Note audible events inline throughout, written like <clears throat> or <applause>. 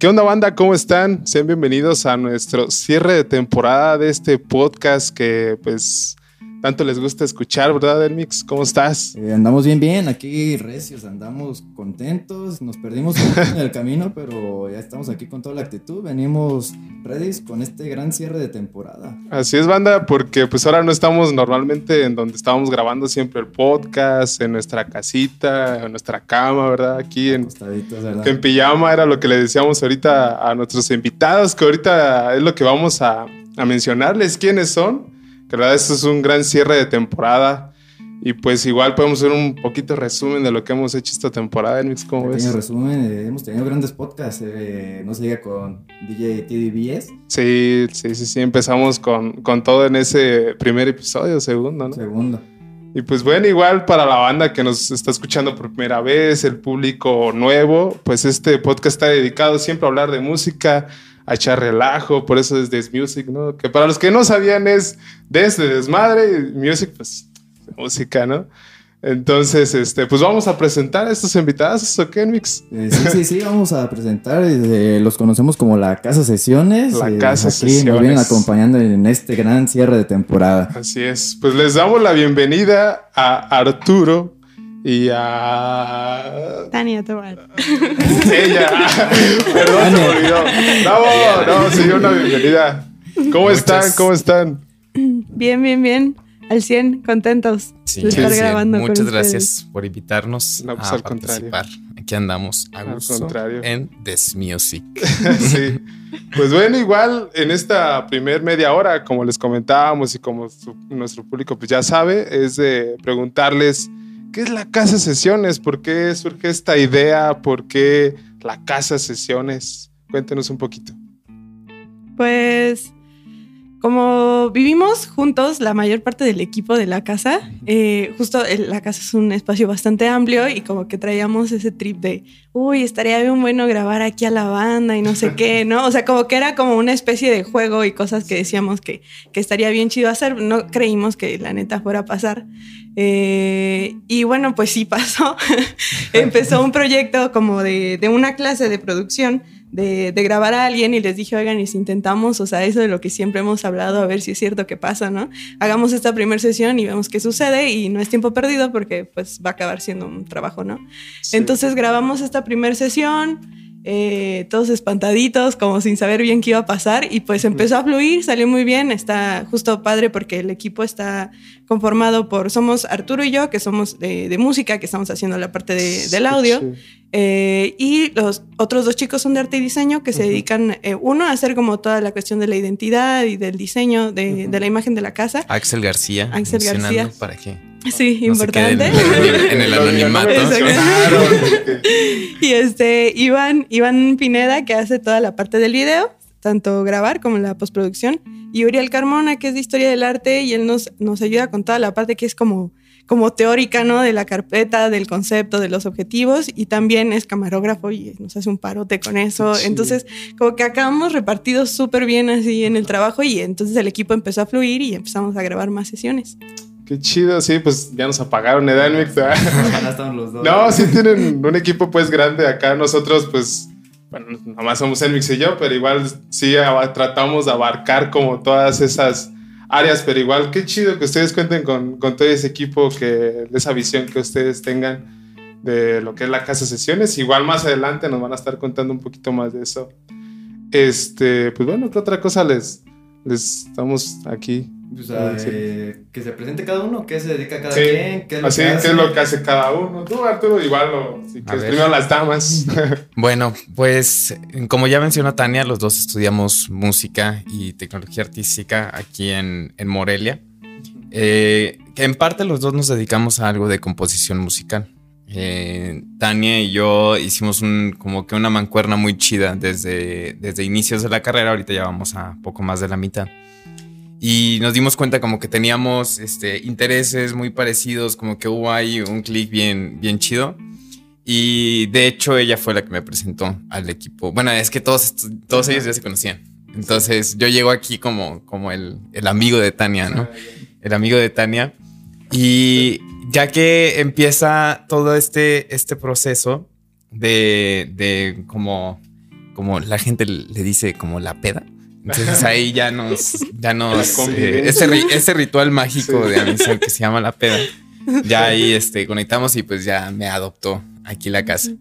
¿Qué onda banda? ¿Cómo están? Sean bienvenidos a nuestro cierre de temporada de este podcast que pues tanto les gusta escuchar, ¿verdad, Elmix? ¿Cómo estás? Eh, andamos bien, bien, aquí recios, andamos contentos, nos perdimos en el camino, pero ya estamos aquí con toda la actitud, venimos ready con este gran cierre de temporada. Así es, banda, porque pues ahora no estamos normalmente en donde estábamos grabando siempre el podcast, en nuestra casita, en nuestra cama, ¿verdad? Aquí en, ¿verdad? en pijama era lo que le decíamos ahorita a nuestros invitados, que ahorita es lo que vamos a, a mencionarles quiénes son la verdad esto es un gran cierre de temporada. Y pues igual podemos hacer un poquito de resumen de lo que hemos hecho esta temporada, Mix, ¿cómo Pequeño ves? resumen, eh, hemos tenido grandes podcasts, eh, no se diga con DJ TDBS. Sí, sí, sí, sí, empezamos con, con todo en ese primer episodio, segundo, ¿no? Segundo. Y pues bueno, igual para la banda que nos está escuchando por primera vez, el público nuevo, pues este podcast está dedicado siempre a hablar de música, a echar relajo, por eso es Des Music, ¿no? Que para los que no sabían es desde Desmadre, Music, pues música, ¿no? Entonces, este, pues vamos a presentar a estos invitados, ¿o qué, Mix? Eh, sí, sí, sí, vamos a presentar, eh, los conocemos como la Casa Sesiones. La eh, Casa aquí Sesiones. Nos vienen acompañando en este gran cierre de temporada. Así es. Pues les damos la bienvenida a Arturo y a Tania Tobal. ella. Perdón, se me olvidó. No, no, sí, una bienvenida. ¿Cómo Muchas- están? ¿Cómo están? Bien, bien, bien. Al 100, contentos Sí, de estar grabando con Muchas ustedes. gracias por invitarnos No, pues, a al contrario. participar. Aquí andamos a Al gusto contrario. en This Music. <laughs> sí. Pues bueno, igual en esta primer media hora, como les comentábamos y como su- nuestro público pues ya sabe, es de preguntarles qué es la Casa Sesiones, por qué surge esta idea, por qué la Casa Sesiones. Cuéntenos un poquito. Pues como vivimos juntos la mayor parte del equipo de la casa, eh, justo la casa es un espacio bastante amplio y como que traíamos ese trip de, uy, estaría bien bueno grabar aquí a la banda y no sé qué, ¿no? O sea, como que era como una especie de juego y cosas que decíamos que, que estaría bien chido hacer. No creímos que la neta fuera a pasar. Eh, y bueno, pues sí pasó. <laughs> Empezó un proyecto como de, de una clase de producción de, de grabar a alguien y les dije, oigan, y si intentamos, o sea, eso de lo que siempre hemos hablado, a ver si es cierto que pasa, ¿no? Hagamos esta primera sesión y vemos qué sucede y no es tiempo perdido porque pues va a acabar siendo un trabajo, ¿no? Entonces grabamos esta primera sesión, eh, todos espantaditos, como sin saber bien qué iba a pasar y pues empezó a fluir, salió muy bien, está justo padre porque el equipo está conformado por, somos Arturo y yo, que somos de, de música, que estamos haciendo la parte de- del audio. Eh, y los otros dos chicos son de arte y diseño que se dedican, eh, uno, a hacer como toda la cuestión de la identidad y del diseño de, de la imagen de la casa. Axel García. Axel García. ¿Para qué? <laughs> Sí, No se quede importante. en, en el <laughs> anonimato. <laughs> y este, Iván, Iván Pineda, que hace toda la parte del video, tanto grabar como la postproducción. Y Uriel Carmona, que es de historia del arte, y él nos, nos ayuda con toda la parte que es como, como teórica, ¿no? De la carpeta, del concepto, de los objetivos, y también es camarógrafo y nos hace un parote con eso. Entonces, como que acabamos repartidos súper bien así en el trabajo, y entonces el equipo empezó a fluir y empezamos a grabar más sesiones. Qué chido, sí, pues ya nos apagaron, ¿eh, Mix? Ya estamos <laughs> los dos. No, sí tienen un equipo pues grande acá. Nosotros pues, bueno, nomás somos Elmix y yo, pero igual sí tratamos de abarcar como todas esas áreas, pero igual qué chido que ustedes cuenten con, con todo ese equipo, que esa visión que ustedes tengan de lo que es la casa sesiones. Igual más adelante nos van a estar contando un poquito más de eso. Este, pues bueno, ¿qué otra cosa les, les estamos aquí? O sea, Sí. eh, que se presente cada uno, qué se dedica cada Sí. quien, qué es lo Así, que ¿qué hace. es lo que hace cada uno? Tú, Arturo, igual, lo, si quieres, primero las damas. <laughs> Bueno, pues como ya mencionó Tania, los dos estudiamos música y tecnología artística aquí en, en Morelia. Eh, que en parte los dos nos dedicamos a algo de composición musical. Eh, Tania y yo hicimos un, como que una mancuerna muy chida desde, desde inicios de la carrera, ahorita ya vamos a poco más de la mitad. Y nos dimos cuenta como que teníamos este, intereses muy parecidos, como que hubo ahí un clic bien, bien chido. Y de hecho ella fue la que me presentó al equipo. Bueno, es que todos, todos ellos ya se conocían. Entonces yo llego aquí como, como el, el amigo de Tania, ¿no? El amigo de Tania. Y ya que empieza todo este, este proceso de, de como como la gente le dice como la peda. Entonces ahí ya nos, ya nos, eh, ese, ritual mágico de admisión que se llama la peda, ya ahí este, conectamos y pues ya me adoptó aquí la casa.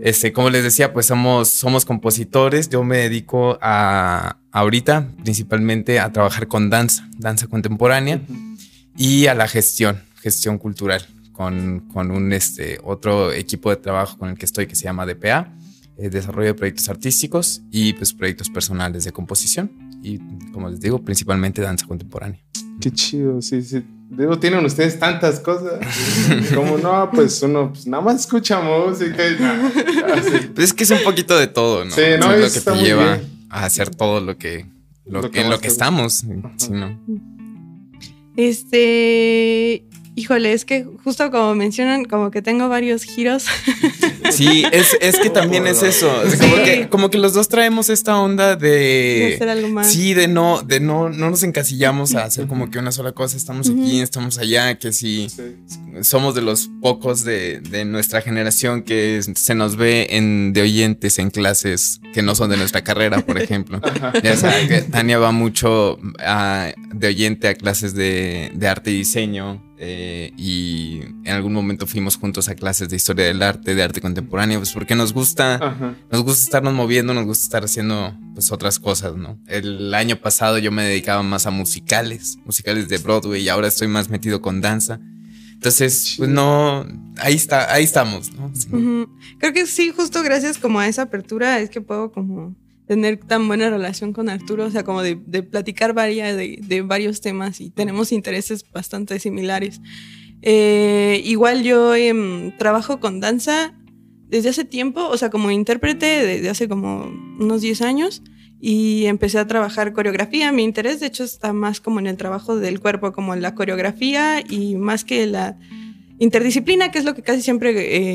Este, como les decía, pues somos, somos compositores. Yo me dedico a ahorita principalmente a trabajar con danza, danza contemporánea y a la gestión, gestión cultural con, con un este, otro equipo de trabajo con el que estoy que se llama DPA eh, desarrollo de proyectos artísticos y pues proyectos personales de composición y como les digo, principalmente danza contemporánea. Qué chido, sí, sí. Digo, tienen ustedes tantas cosas. <laughs> Como no, pues uno pues, nada más escucha música y nada. Pues es que es un poquito de todo, ¿no? Sí, no, es lo que te lleva a hacer todo lo que, lo, que, en lo que estamos. Sí, ¿no? Este, Híjole, es que justo como mencionan, como que tengo varios giros. <laughs> Sí, es, es que también es eso. como, que, los dos traemos esta onda de, de hacer algo más. Sí, de no, de no, no nos encasillamos a hacer como que una sola cosa. Estamos aquí, estamos allá, que si somos de los pocos de, de, nuestra generación que se nos ve en de oyentes en clases que no son de nuestra carrera, por ejemplo. <laughs> Ya sabes que Tania va mucho de oyente a clases de, de arte y diseño eh, y en algún momento fuimos juntos a clases de historia del arte, de arte contemporáneo, pues porque nos gusta, nos gusta estarnos moviendo, nos gusta estar haciendo pues otras cosas, ¿no? El año pasado yo me dedicaba más a musicales, musicales de Broadway y ahora estoy más metido con danza. Entonces, pues no, ahí está, ahí estamos, ¿no? Creo que sí, justo gracias como a esa apertura es que puedo como tener tan buena relación con Arturo, o sea, como de, platicar varias, de, varios temas y tenemos intereses bastante similares. Eh, igual yo em, trabajo con danza desde hace tiempo, o sea, como intérprete desde hace como unos 10 años y empecé a trabajar coreografía. Mi interés, de hecho, está más como en el trabajo del cuerpo, como en la coreografía y más que la Interdisciplina, que es lo que casi siempre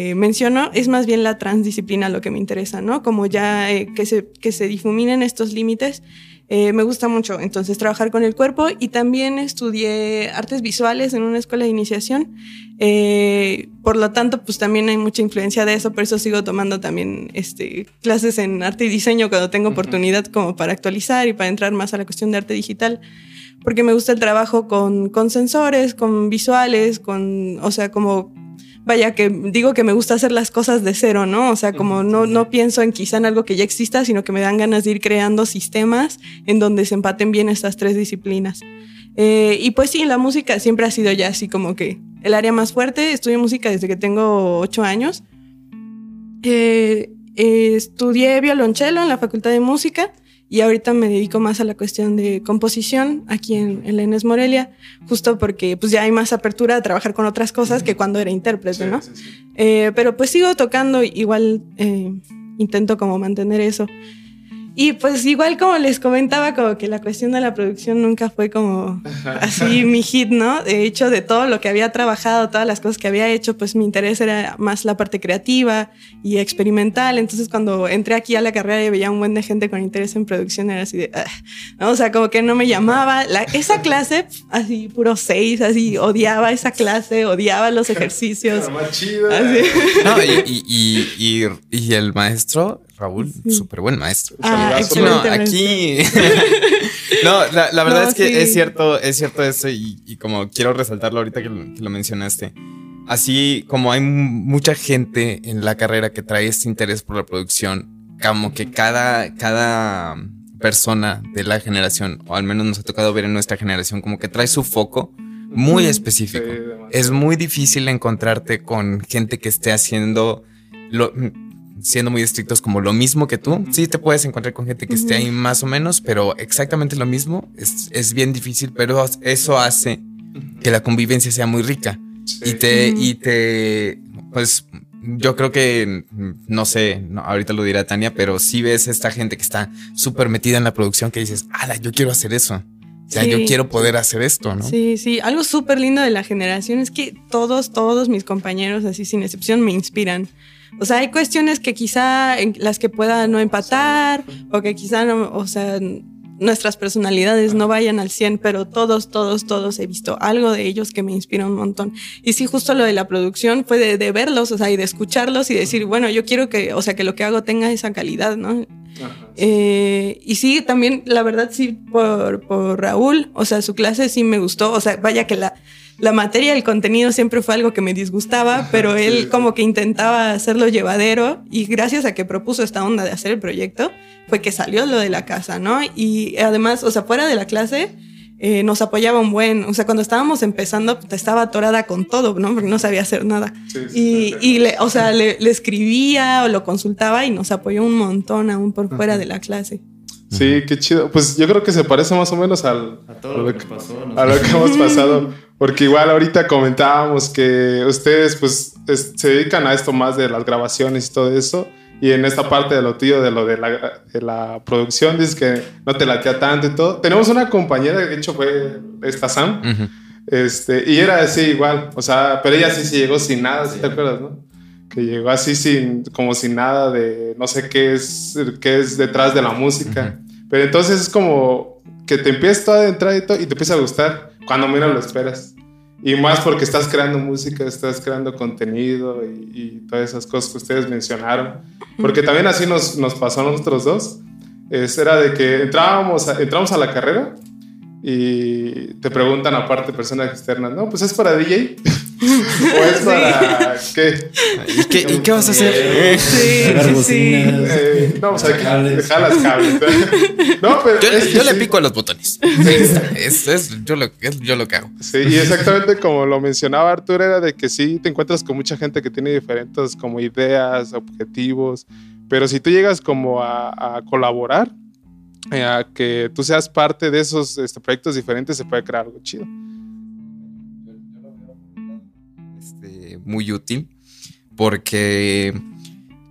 eh, menciono, es más bien la transdisciplina lo que me interesa, ¿no? Como ya eh, que, se, que se difuminen estos límites, eh, me gusta mucho. Entonces, trabajar con el cuerpo y también estudié artes visuales en una escuela de iniciación. por lo tanto, pues también hay mucha influencia de eso, por eso sigo tomando también este, clases en arte y diseño cuando tengo oportunidad como para actualizar y para entrar más a la cuestión de arte digital porque me gusta el trabajo con, con sensores, con visuales, con, o sea, como vaya, que digo que me gusta hacer las cosas de cero, ¿no? O sea, como no, no pienso en quizá en algo que ya exista, sino que me dan ganas de ir creando sistemas en donde se empaten bien estas tres disciplinas. Eh, y pues sí, la música siempre ha sido ya así como que el área más fuerte. Estudié música desde que tengo ocho años. Eh, eh, estudié violonchelo en la Facultad de Música y ahorita me dedico más a la cuestión de composición aquí en, en la Morelia, justo porque pues ya hay más apertura a trabajar con otras cosas que cuando era intérprete, ¿no? Eh, pero pues sigo tocando, igual eh, intento como mantener eso. Y pues igual como les comentaba, como que la cuestión de la producción nunca fue como así mi hit, ¿no? De hecho, de todo lo que había trabajado, todas las cosas que había hecho, pues mi interés era más la parte creativa y experimental. Entonces cuando entré aquí a la carrera y veía un buen de gente con interés en producción, era así de, ah", ¿no? O sea, como que no me llamaba. La, esa clase, así puro seis, así, odiaba esa clase, odiaba los <laughs> ejercicios. No, y, y, y, y el maestro Raúl, súper buen maestro. Ah, no, aquí. <laughs> no, la, verdad es que es cierto, es cierto eso y, como quiero resaltarlo ahorita que lo, mencionaste. Así como hay mucha gente en la carrera que trae este interés por la producción, como que cada, cada persona de la generación, o al menos nos ha tocado ver en nuestra generación, como que trae su foco muy específico. es muy difícil encontrarte con gente que esté haciendo lo, siendo muy estrictos como lo mismo que tú. Sí, te puedes encontrar con gente que esté ahí más o menos, pero exactamente lo mismo es, es bien difícil, pero eso hace que la convivencia sea muy rica. Y te, y te, pues yo creo que, no sé, ahorita lo dirá Tania, pero si ves esta gente que está súper metida en la producción que dices, ala, yo quiero hacer eso. O sea, yo quiero poder hacer esto, ¿no? Sí, sí. Algo súper lindo de la generación es que todos, todos mis compañeros, así sin excepción, me inspiran. O sea, hay cuestiones que quizá en las que pueda no empatar o que quizá no, o sea, nuestras personalidades no vayan al 100, pero todos, todos, todos he visto algo de ellos que me inspira un montón. Y sí, justo lo de la producción fue de, verlos, o sea, y de escucharlos y decir, bueno, yo quiero que, o sea, que lo que hago tenga esa calidad, ¿no? Eh, y sí, también, la verdad, sí, por, por Raúl, o sea, su clase sí me gustó, o sea, vaya que la, la materia, el contenido siempre fue algo que me disgustaba, pero él como que intentaba hacerlo llevadero y gracias a que propuso esta onda de hacer el proyecto, fue que salió lo de la casa, ¿no? Y además, o sea, fuera de la clase, eh, nos apoyaba un buen, o sea, cuando estábamos empezando, pues, estaba atorada con todo, ¿no? Porque no sabía hacer nada. y, y le, o sea, le, le, escribía o lo consultaba y nos apoyó un montón aún por fuera de la clase. Sí, qué chido. Pues yo creo que se parece más o menos al, a todo lo, que, pasó. A lo que hemos pasado. Porque igual ahorita comentábamos que ustedes pues se dedican a esto más de las grabaciones y todo eso. Y en esta parte de lo tuyo, de lo de la, de la producción, dices que no te latea tanto y todo. Tenemos una compañera, de hecho fue esta Sam, este, y era así igual, o sea, pero ella sí se llegó sin nada, si te acuerdas, ¿no? Que llegó así sin, como sin nada de, no sé qué es, qué es detrás de la música. Pero entonces es como que te empiezas a adentrar y, todo, y te empieza a gustar cuando menos lo esperas. Y más porque estás creando música, estás creando contenido y, todas esas cosas que ustedes mencionaron. Porque también así nos, nos pasó a nosotros dos. Es, era de que entrábamos a, entramos a la carrera y te preguntan aparte personas externas, no, pues es para DJ. <laughs> ¿O es para qué? ¿Y qué, ¿y qué vas a hacer? Sí, sí, sí. Eh, no, o sea, dejar las cables. No, pero yo, es yo sí. le pico a los botones. Es, es, yo, lo, es yo lo que hago. Sí, y exactamente como lo mencionaba Arturo, era de que sí te encuentras con mucha gente que tiene diferentes como ideas, objetivos, pero si tú llegas como a, a colaborar, eh, a que tú seas parte de esos este, proyectos diferentes, se puede crear algo chido. Muy útil porque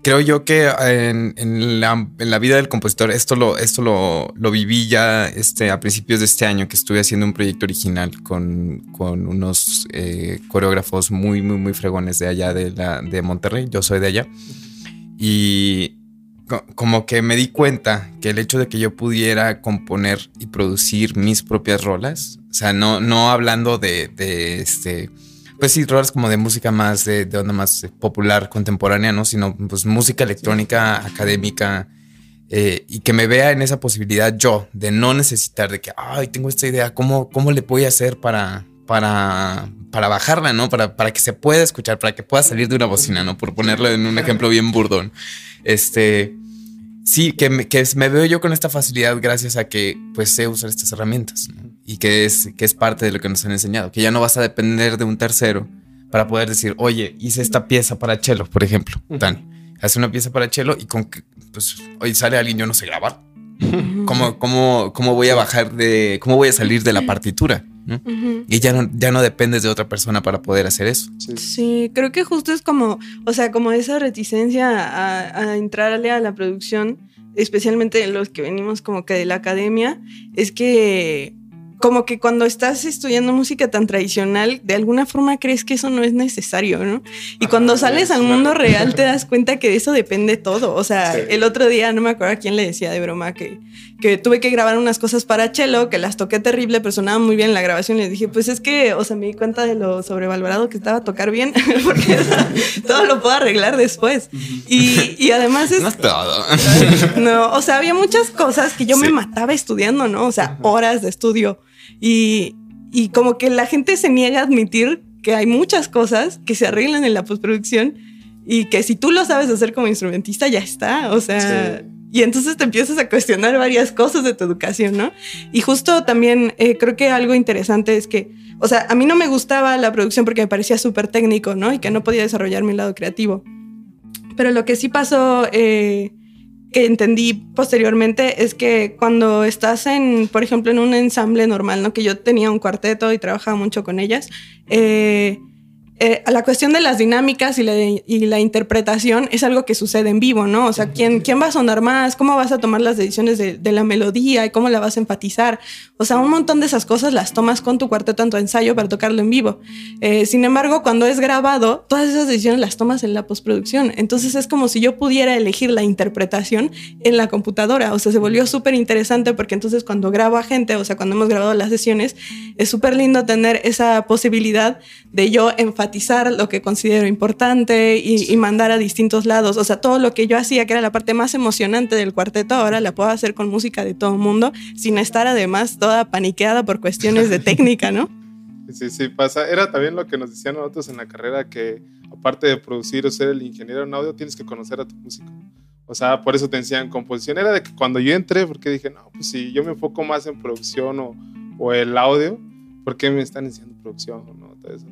creo yo que en, la, vida del compositor esto lo, esto lo, viví ya este, a principios de este año que estuve haciendo un proyecto original con, con unos eh, coreógrafos muy, muy, muy fregones de allá de, la, de Monterrey. Yo soy de allá. Y como que me di cuenta que el hecho de que yo pudiera componer y producir mis propias rolas, o sea, no, no hablando de este, pues sí, rolas como de música más, de, de onda más popular, contemporánea, ¿no? Sino pues música electrónica, académica, eh, y que me vea en esa posibilidad yo, de no necesitar de que, ay, tengo esta idea, ¿cómo, cómo le voy a hacer para, para, para bajarla, ¿no? Para, para que se pueda escuchar, para que pueda salir de una bocina, ¿no? Por ponerlo en un ejemplo bien burdón. Este, sí, que me, que me veo yo con esta facilidad gracias a que pues sé usar estas herramientas ¿no? Y que es, que es parte de lo que nos han enseñado, que ya no vas a depender de un tercero para poder decir, oye, hice esta pieza para cello, por ejemplo, Dani, hace una pieza para cello y con que, pues, hoy sale alguien, yo no sé grabar. ¿Cómo, cómo, ¿Cómo voy a bajar de, cómo voy a salir de la partitura? ¿no? Uh -huh. Y ya no, ya no dependes de otra persona para poder hacer eso. Sí. sí, creo que justo es como, o sea, como esa reticencia a, a entrarle a la producción, especialmente los que venimos como que de la academia, es que como que cuando estás estudiando música tan tradicional, de alguna forma crees que eso no es necesario, ¿no? Y Ajá, cuando sales al mundo real te das cuenta que de eso depende todo. O sea, sí. el otro día, no me acuerdo a quién le decía de broma que, que tuve que grabar unas cosas para cello, que las toqué terrible, pero sonaban muy bien en la grabación. Y les dije, pues es que, o sea, me di cuenta de lo sobrevalorado que estaba tocar bien, <laughs> porque <laughs> todo lo puedo arreglar después. Y, y además es... No es todo. <laughs> No, o sea, había muchas cosas que yo sí. me mataba estudiando, ¿no? O sea, horas de estudio. Y, y, como que la gente se niega a admitir que hay muchas cosas que se arreglan en la postproducción y que si tú lo sabes hacer como instrumentista ya está, o sea, sí. Y entonces te empiezas a cuestionar varias cosas de tu educación, ¿no? Y justo también eh, creo que algo interesante es que, o sea, a mí no me gustaba la producción porque me parecía súper técnico, ¿no? Y que no podía desarrollar mi lado creativo. Pero lo que sí pasó... Eh, que entendí posteriormente es que cuando estás en, por ejemplo, en un ensamble normal, ¿no? Que yo tenía un cuarteto y trabajaba mucho con ellas, eh, eh, la cuestión de las dinámicas y la, y la, interpretación es algo que sucede en vivo, ¿no? O sea, ¿quién, quién va a sonar más? ¿Cómo vas a tomar las decisiones de, de, la melodía y cómo la vas a enfatizar? O sea, un montón de esas cosas las tomas con tu cuarteto en tu ensayo para tocarlo en vivo. Eh, sin embargo, cuando es grabado, todas esas decisiones las tomas en la postproducción. Entonces es como si yo pudiera elegir la interpretación en la computadora. O sea, se volvió súper interesante porque entonces cuando grabo a gente, o sea, cuando hemos grabado las sesiones, es súper lindo tener esa posibilidad de yo enfatizar lo que considero importante y, y, mandar a distintos lados. O sea, todo lo que yo hacía, que era la parte más emocionante del cuarteto, ahora la puedo hacer con música de todo el mundo, sin estar además toda paniqueada por cuestiones de técnica, ¿no? <laughs> Sí, sí, pasa. Era también lo que nos decían nosotros en la carrera, que aparte de producir o ser el ingeniero en audio, tienes que conocer a tu músico. O sea, por eso te enseñan composición. Era de que cuando yo entré, porque dije, no, pues si yo me enfoco más en producción o, o el audio, ¿por qué me están enseñando producción? ¿no? Todo eso.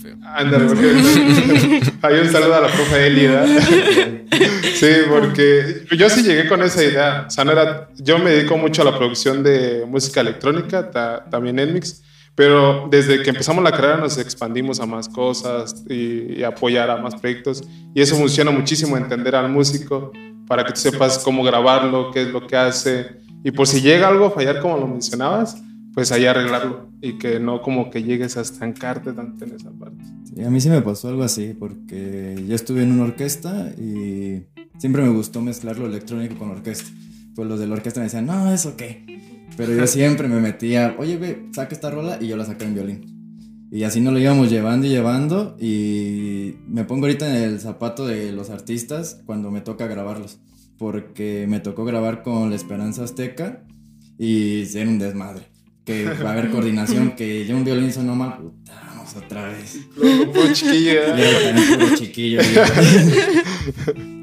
Solfeo. Ándale, porque <laughs> hay un saludo a la profe Elida. <laughs> sí, porque yo sí llegué con esa idea. O sea, no era, yo me dedico mucho a la producción de música electrónica, ta, también en mix. Pero desde que empezamos la carrera nos expandimos a más cosas y, y, apoyar a más proyectos. Y eso funciona muchísimo, entender al músico para que tú sepas cómo grabarlo, qué es lo que hace. Y por si llega algo a fallar, como lo mencionabas, pues ahí arreglarlo. Y que no como que llegues a estancarte tanto en esa parte. Sí, a mí sí me pasó algo así, porque yo estuve en una orquesta y siempre me gustó mezclar lo electrónico con la orquesta. Pues los de la orquesta me decían, no, ¿eso qué? Pero yo <laughs> siempre me metía, oye, ve, saca esta rola y yo la saco en violín. Y así nos lo íbamos llevando y llevando. Y me pongo ahorita en el zapato de los artistas cuando me toca grabarlos. Porque me tocó grabar con La Esperanza Azteca y ser un desmadre. Que va a haber coordinación, que yo un violín sonó mal, puta, vamos otra vez. Puro chiquillo. Puro chiquillo.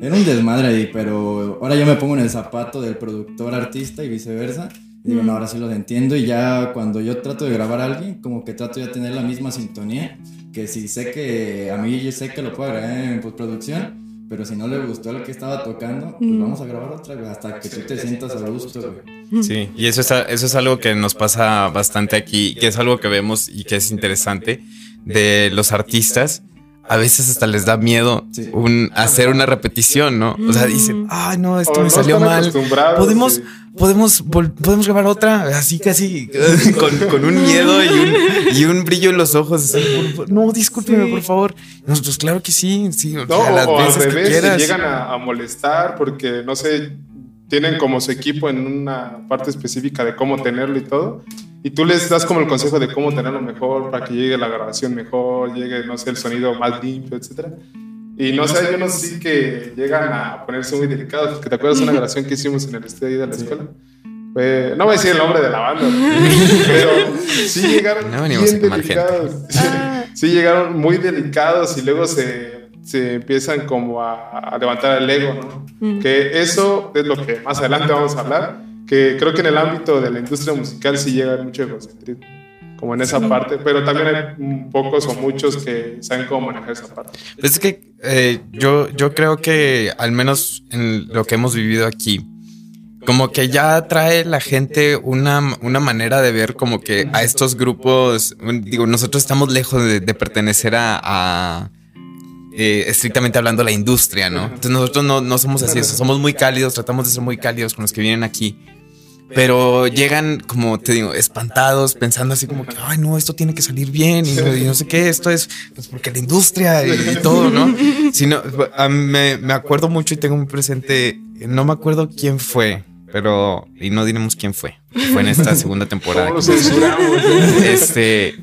Era un desmadre ahí, pero ahora yo me pongo en el zapato del productor artista y viceversa. Y digo, no, ahora sí los entiendo y ya cuando yo trato de grabar a alguien, como que trato ya de tener la misma sintonía, que si sé que a mí yo sé que lo puedo grabar en postproducción, pero si no le gustó lo que estaba tocando, pues vamos a grabar otra, güey, hasta que tú te sientas a gusto, güey. Sí, y eso es, eso es algo que nos pasa bastante aquí, que es algo que vemos y que es interesante de los artistas. A veces hasta les da miedo sí. un, hacer una repetición, ¿no? O sea, dicen, ay, no, esto O me no salió mal. Podemos, sí. Podemos, podemos grabar otra, así casi, <laughs> con, con un miedo y un, y un brillo en los ojos. así, por- por- no, discúlpeme, Sí. por favor. Nosotros, claro que sí, sí, o No, sea, las o, o al veces que revés, quieras. se llegan a, a molestar porque, no sé, tienen como su equipo en una parte específica de cómo tenerlo y todo. Y tú les das como el consejo de cómo tenerlo mejor para que llegue la grabación mejor, llegue, no sé, el sonido más limpio, etc. Y no sé, yo no sé si que llegan a ponerse muy delicados, porque te acuerdas de una grabación que hicimos en el estudio de la escuela. Fue- no voy a decir el nombre de la banda, pero sí <laughs> llegaron No bien delicados. Ah. sí llegaron muy delicados y luego se, se empiezan como a, a levantar el ego, ¿no? Mm. Que eso es lo que más adelante vamos a hablar, que creo que en el ámbito de la industria musical sí llega mucho egocentrismo, como en esa parte, pero también hay pocos o muchos que saben cómo manejar esa parte. Pues es que eh, yo, yo creo que al menos en lo que hemos vivido aquí, como que ya trae la gente una, una manera de ver como que a estos grupos, digo, nosotros estamos lejos de, de pertenecer a, a, eh, estrictamente hablando, la industria, ¿no? Entonces nosotros no, no somos así, somos muy cálidos, tratamos de ser muy cálidos con los que vienen aquí. Pero llegan, como te digo, espantados, pensando así como que, ay, no, esto tiene que salir bien y no, y no sé qué, esto es pues porque la industria y, y todo, ¿no? Sino, me, me acuerdo mucho y tengo muy presente, no me acuerdo quién fue, pero, y no diremos quién fue, fue en esta segunda temporada. Este,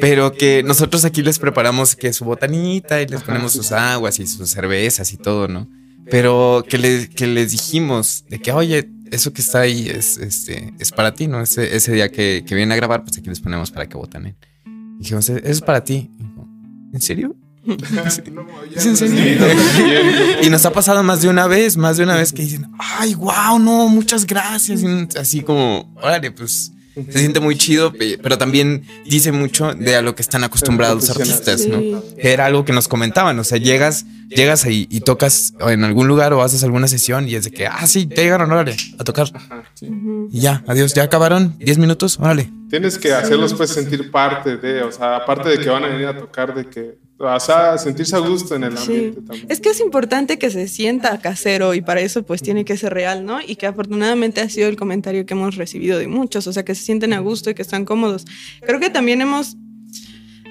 pero que nosotros aquí les preparamos que su botanita y les ponemos sus aguas y sus cervezas y todo, ¿no? Pero que, le- que les dijimos de que, oye, eso que está ahí es, este, es para ti, ¿no? Ese, ese día que, que vienen a grabar, pues aquí les ponemos para que botanen. Y dijimos, eso es para ti. Dijo, ¿En serio? <laughs> <laughs> No, ¿Es en serio? <laughs> Y nos ha pasado más de una vez, más de una vez que dicen, ay, wow, no, muchas gracias. Y así como, órale, pues se siente muy chido, pe- pero también dice mucho de a lo que están acostumbrados los artistas, ¿no? Sí. Era algo que nos comentaban, o sea, llegas, llegas ahí y tocas en algún lugar o haces alguna sesión y es de que, ah, sí, ya llegaron, órale, a tocar. Y ya, adiós, ya acabaron, 10 minutos, órale. Tienes que hacerlos pues sentir parte de, o sea, aparte de que van a venir a tocar, de que, sea, sentirse a gusto en el Sí. ambiente también. Es que es importante que se sienta casero y para eso pues tiene que ser real, ¿no? Y que afortunadamente ha sido el comentario que hemos recibido de muchos, o sea, que se sienten a gusto y que están cómodos. Creo que también hemos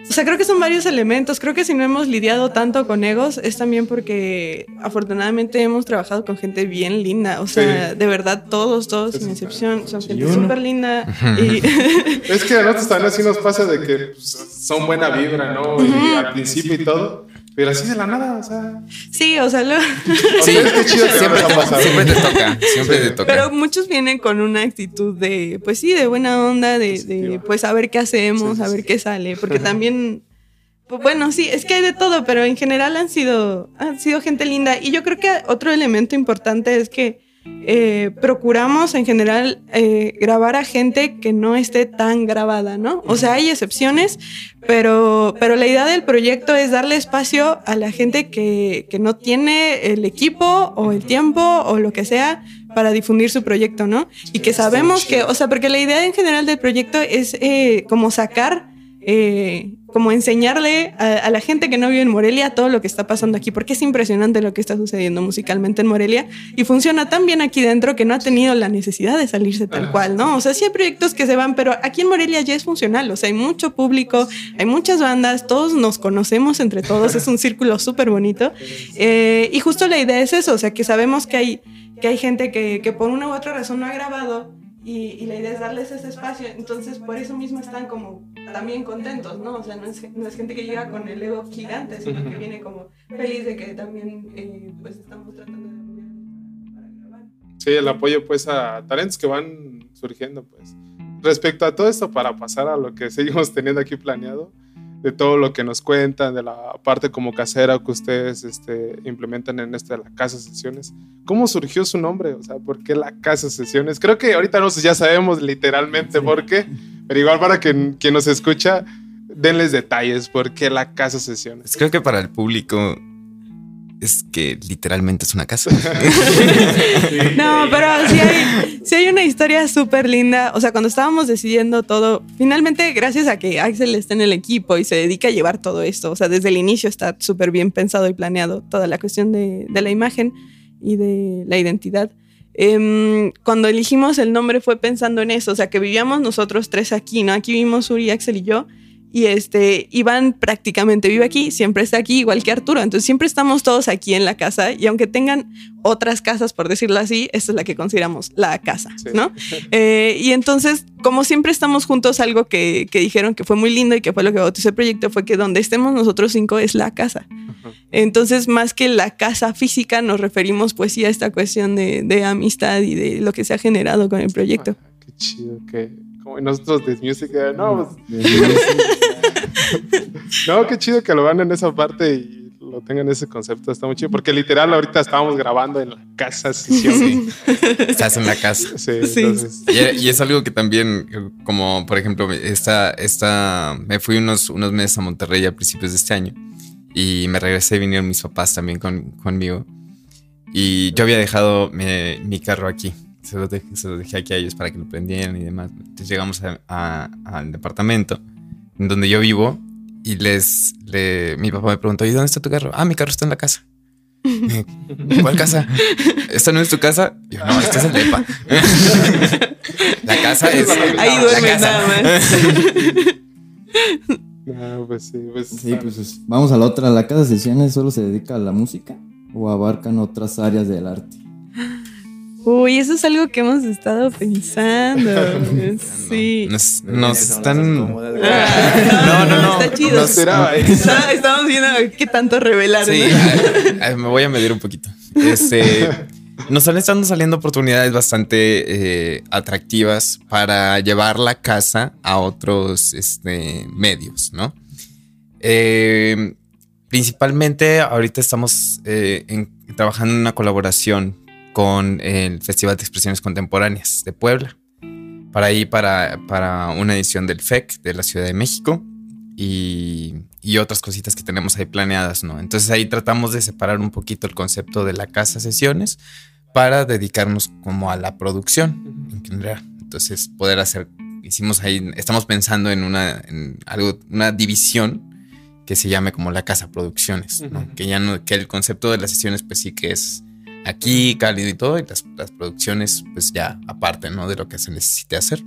o sea, creo que son varios elementos. Creo que si no hemos lidiado tanto con egos es también porque afortunadamente hemos trabajado con gente bien linda. O sea, de verdad, todos, todos, sin excepción, son gente súper linda. y <laughs> Es que a nosotros también así nos pasa de que pues, son buena vibra, ¿no? Y al principio y todo. Pero así de la nada, o sea. sí, o sea, lo- <laughs> Sí, es que chido siempre, te, pasado. siempre te toca, siempre Sí. te toca. pero muchos vienen con una actitud de, pues sí, de buena onda, de, de pues a ver qué hacemos, Sí, sí, a ver sí. qué sale. Porque también, pues bueno, sí, es que hay de todo, pero en general han sido, han sido gente linda. Y yo creo que otro elemento importante es que eh, procuramos en general eh, grabar a gente que no esté tan grabada, ¿no? O sea, hay excepciones, pero, pero la idea del proyecto es darle espacio a la gente que, que no tiene el equipo o el tiempo o lo que sea para difundir su proyecto, ¿no? Y que sabemos que, o sea, porque la idea en general del proyecto es eh, como sacar eh, como enseñarle a, a la gente que no vive en Morelia todo lo que está pasando aquí, porque es impresionante lo que está sucediendo musicalmente en Morelia y funciona tan bien aquí dentro que no ha tenido la necesidad de salirse tal cual, ¿no? O sea, sí hay proyectos que se van, pero aquí en Morelia ya es funcional, o sea, hay mucho público, hay muchas bandas, todos nos conocemos entre todos, es un círculo súper bonito Eh, y justo la idea es eso, o sea, que sabemos que hay, que hay gente que, que por una u otra razón no ha grabado y, y la idea es darles ese espacio. Entonces, por eso mismo están como también contentos, ¿no? O sea, no es, no es gente que llega con el ego gigante, sino que viene como feliz de que también eh, pues estamos tratando de para grabar. Sí, el apoyo pues a talentos que van surgiendo pues. Respecto a todo esto, para pasar a lo que seguimos teniendo aquí planeado, de todo lo que nos cuentan, de la parte como casera que ustedes este, implementan en esto de la Casa Sesiones, ¿cómo surgió su nombre? O sea, ¿por qué la Casa Sesiones? Creo que ahorita nosotros ya sabemos literalmente por qué, <laughs> pero igual para que, quien nos escucha, denles detalles, ¿por qué la Casa Sesiones? Pues creo que para el público es que literalmente es una casa. <laughs> No, pero sí hay, sí hay una historia súper linda. O sea, cuando estábamos decidiendo todo, finalmente, gracias a que Axel está en el equipo y se dedica a llevar todo esto, o sea, desde el inicio está súper bien pensado y planeado toda la cuestión de, de la imagen y de la identidad. Em, cuando elegimos el nombre fue pensando en eso, o sea, que vivíamos nosotros tres aquí, ¿no? Aquí vivimos Uri, Axel y yo. Y este, Iván prácticamente vive aquí, siempre está aquí, igual que Arturo. Entonces siempre estamos todos aquí en la casa y aunque tengan otras casas, por decirlo así, esta es la que consideramos la casa, Sí. ¿no? <laughs> Eh, y entonces, como siempre estamos juntos, algo que, que dijeron que fue muy lindo y que fue lo que bautizó el proyecto fue que donde estemos nosotros cinco es la casa. Entonces, más que la casa física, nos referimos pues sí a esta cuestión de, de amistad y de lo que se ha generado con el proyecto. Ah, qué chido que como nosotros de Music, no, pues, <laughs> No, qué chido que lo van en esa parte y lo tengan ese concepto, está muy chido, porque literal ahorita estábamos grabando en la casa sesión. Sí. <laughs> Estás en la casa. Sí, Sí. entonces, Y, y es algo que también, como por ejemplo, esta, esta, me fui unos, unos meses a Monterrey a principios de este año y me regresé y vinieron mis papás también con- conmigo. Y yo había dejado mi, mi carro aquí, se lo, dejé, se lo dejé aquí a ellos para que lo prendieran y demás. Entonces llegamos a- a- al departamento en donde yo vivo y les, le- mi papá me preguntó, ¿y dónde está tu carro? Ah, mi carro está en la casa. <laughs> ¿Cuál casa? ¿Esta no es tu casa? Y yo, no, esta es el depa. <laughs> la casa es. Ahí casa. nada más. <laughs> no, pues sí, pues, Sí, pues es- vamos a la otra. ¿La casa de sesiones solo se dedica a la música o abarcan otras áreas del arte? Uy, eso es algo que hemos estado pensando. <laughs> Sí. Nos, nos están. Ah, No, no, no. Está chido. no será, eh. Está- estamos viendo qué tanto revelar. Sí, ¿no? a- a- me voy a medir un poquito. Este, <laughs> nos han estado saliendo oportunidades bastante eh, atractivas para llevar la casa a otros este, medios, ¿no? Eh, principalmente ahorita estamos eh, en- trabajando en una colaboración con el Festival de Expresiones Contemporáneas de Puebla. Para ahí, para, para una edición del FEC de la Ciudad de México y, y otras cositas que tenemos ahí planeadas, ¿no? Entonces ahí tratamos de separar un poquito el concepto de la casa sesiones para dedicarnos como a la producción en general. Entonces poder hacer, hicimos ahí, estamos pensando en una, en algo, una división que se llame como la casa producciones, ¿no? Que ya no, que el concepto de las sesiones pues sí que es aquí cálido y todo y las, las producciones pues ya aparte, ¿no? De lo que se necesite hacer.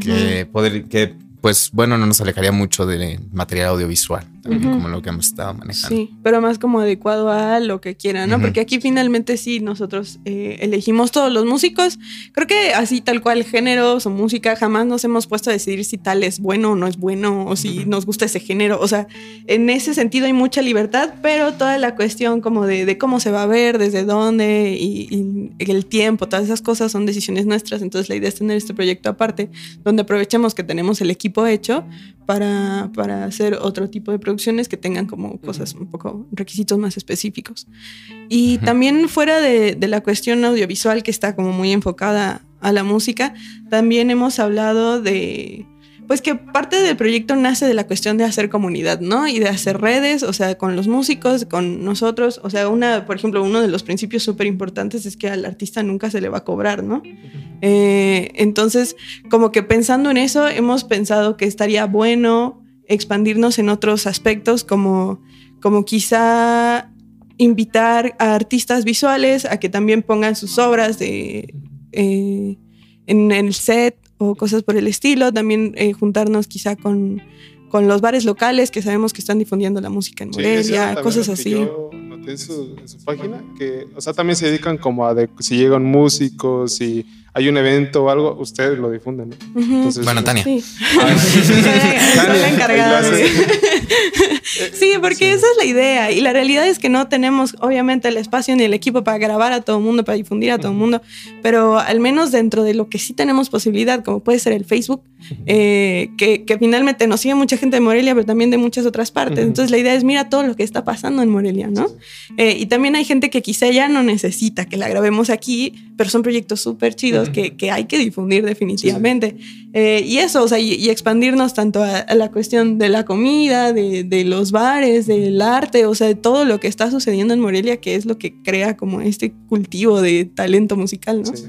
Que poder que pues bueno, no nos alejaría mucho de material audiovisual, también como lo que hemos estado manejando. Sí, pero más como adecuado a lo que quieran, ¿no? Porque aquí finalmente sí, nosotros eh, elegimos todos los músicos. Creo que así tal cual géneros o música, jamás nos hemos puesto a decidir si tal es bueno o no es bueno, o si nos gusta ese género. O sea, en ese sentido hay mucha libertad, pero toda la cuestión como de, cómo se va a ver, desde dónde y, y el tiempo, todas esas cosas son decisiones nuestras. Entonces la idea es tener este proyecto aparte, donde aprovechemos que tenemos el equipo hecho para, para, hacer otro tipo de producciones que tengan como cosas un poco, requisitos más específicos. Y también fuera de, de, la cuestión audiovisual que está como muy enfocada a la música, también hemos hablado de pues que parte del proyecto nace de la cuestión de hacer comunidad, ¿no? Y de hacer redes, o sea, con los músicos, con nosotros. O sea, una, por ejemplo, uno de los principios súper importantes es que al artista nunca se le va a cobrar, ¿no? Eh, entonces, como que pensando en eso, hemos pensado que estaría bueno expandirnos en otros aspectos, como, como quizá invitar a artistas visuales a que también pongan sus obras de, eh, en el set o cosas por el estilo. También eh, juntarnos quizá con, con los bares locales que sabemos que están difundiendo la música en Morelia, cosas así. Yo noté en su, en su, página que, o sea, también se dedican como a de, si llegan músicos y hay un evento o algo, ustedes lo difunden. ¿no? Entonces, bueno, Tania. Sí, <laughs> encargada. <laughs> sí, porque esa es la idea. Y la realidad es que no tenemos, obviamente, el espacio ni el equipo para grabar a todo el mundo, para difundir a todo el mundo. Pero al menos dentro de lo que sí tenemos posibilidad, como puede ser el Facebook, eh, que, que, finalmente nos sigue mucha gente de Morelia, pero también de muchas otras partes. Entonces la idea es mira todo lo que está pasando en Morelia, ¿no? Eh, y también hay gente que quizá ya no necesita que la grabemos aquí, pero son proyectos súper chidos que, hay que difundir definitivamente. Eh, y eso, o sea, y, expandirnos tanto a, la cuestión de la comida, de, los bares, del arte, o sea, de todo lo que está sucediendo en Morelia, que es lo que crea como este cultivo de talento musical, ¿no? Sí.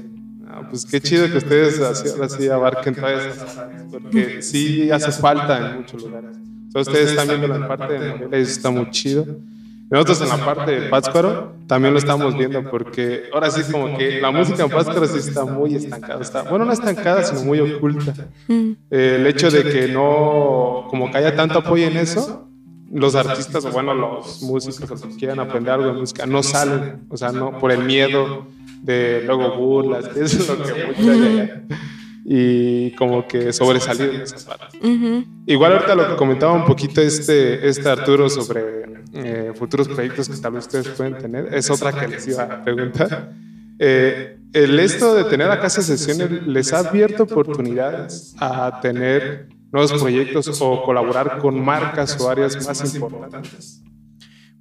Ah, pues qué chido que ustedes así, abarquen todas esas áreas, porque sí hace falta en muchos lugares. O sea, ustedes están viendo la parte de Morelia y eso está muy chido. Nosotros en la parte de Pátzcuaro también lo estamos viendo porque ahora sí como que la música en Pátzcuaro sí está muy estancada. Está, bueno, no estancada, sino muy oculta. Mm. el hecho de que no, como que haya tanto apoyo en eso, los artistas o bueno, los músicos que quieran aprender algo de música no salen, o sea, no por el miedo de luego burlas, eso es lo que <laughs> mucha y como que sobresalir en esa parte. Igual ahorita lo que comentaba un poquito este, este Arturo sobre eh, futuros proyectos que tal vez ustedes pueden tener, es otra que les iba a preguntar. Eh, el esto de tener acá esas sesiones les ha abierto oportunidades a tener nuevos proyectos o colaborar con marcas o áreas más importantes.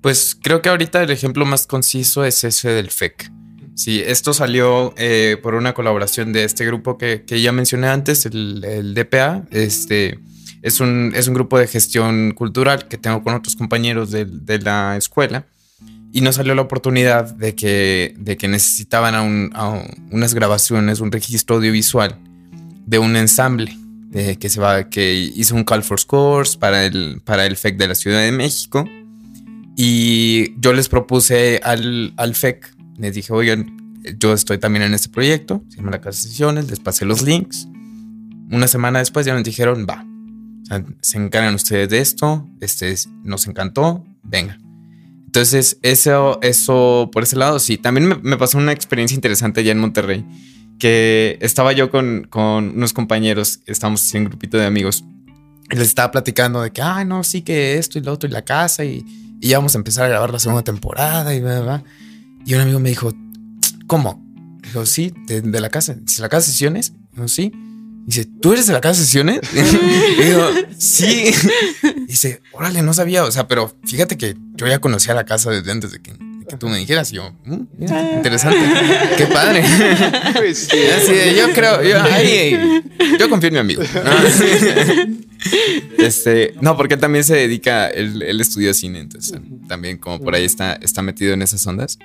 Pues creo que ahorita el ejemplo más conciso es ese del FEC. Sí, esto salió eh, por una colaboración de este grupo que, ya mencioné antes, el, DPA. Este es un, es un, grupo de gestión cultural que tengo con otros compañeros de, la escuela. Y nos salió la oportunidad de que, de que necesitaban unas grabaciones, un registro audiovisual de un ensamble de, que, se va, que hizo un call for scores para el, para el FEC de la Ciudad de México. Y yo les propuse al, al FEC les dije, oigan, yo estoy también en este proyecto, se llama la casa de sesiones, les pasé los links. Una semana después ya nos dijeron, va, se encargan ustedes de esto, este nos encantó, venga. Entonces, eso, eso por ese lado, sí. También me, pasó una experiencia interesante allá en Monterrey, que estaba yo con, con unos compañeros, estábamos en un grupito de amigos, y les estaba platicando de que, ah, no, sí que esto y lo otro y la casa, y, y ya vamos a empezar a grabar la segunda temporada, y va, va. Y un amigo me dijo, ¿cómo? Dijo, sí, de, la casa. Dice, ¿la casa de sesiones? Dijo, sí. Dice, ¿tú eres de la casa de sesiones? <laughs> y digo, sí. Dice, órale, no sabía. O sea, pero fíjate que yo ya conocía la casa desde antes de que, tú me dijeras. Y yo, mm, interesante. Qué padre. Pues yo creo, yo, yo confío en mi amigo. Este, no, porque también se dedica, el estudio de cine, entonces también como por ahí está, está metido en esas ondas.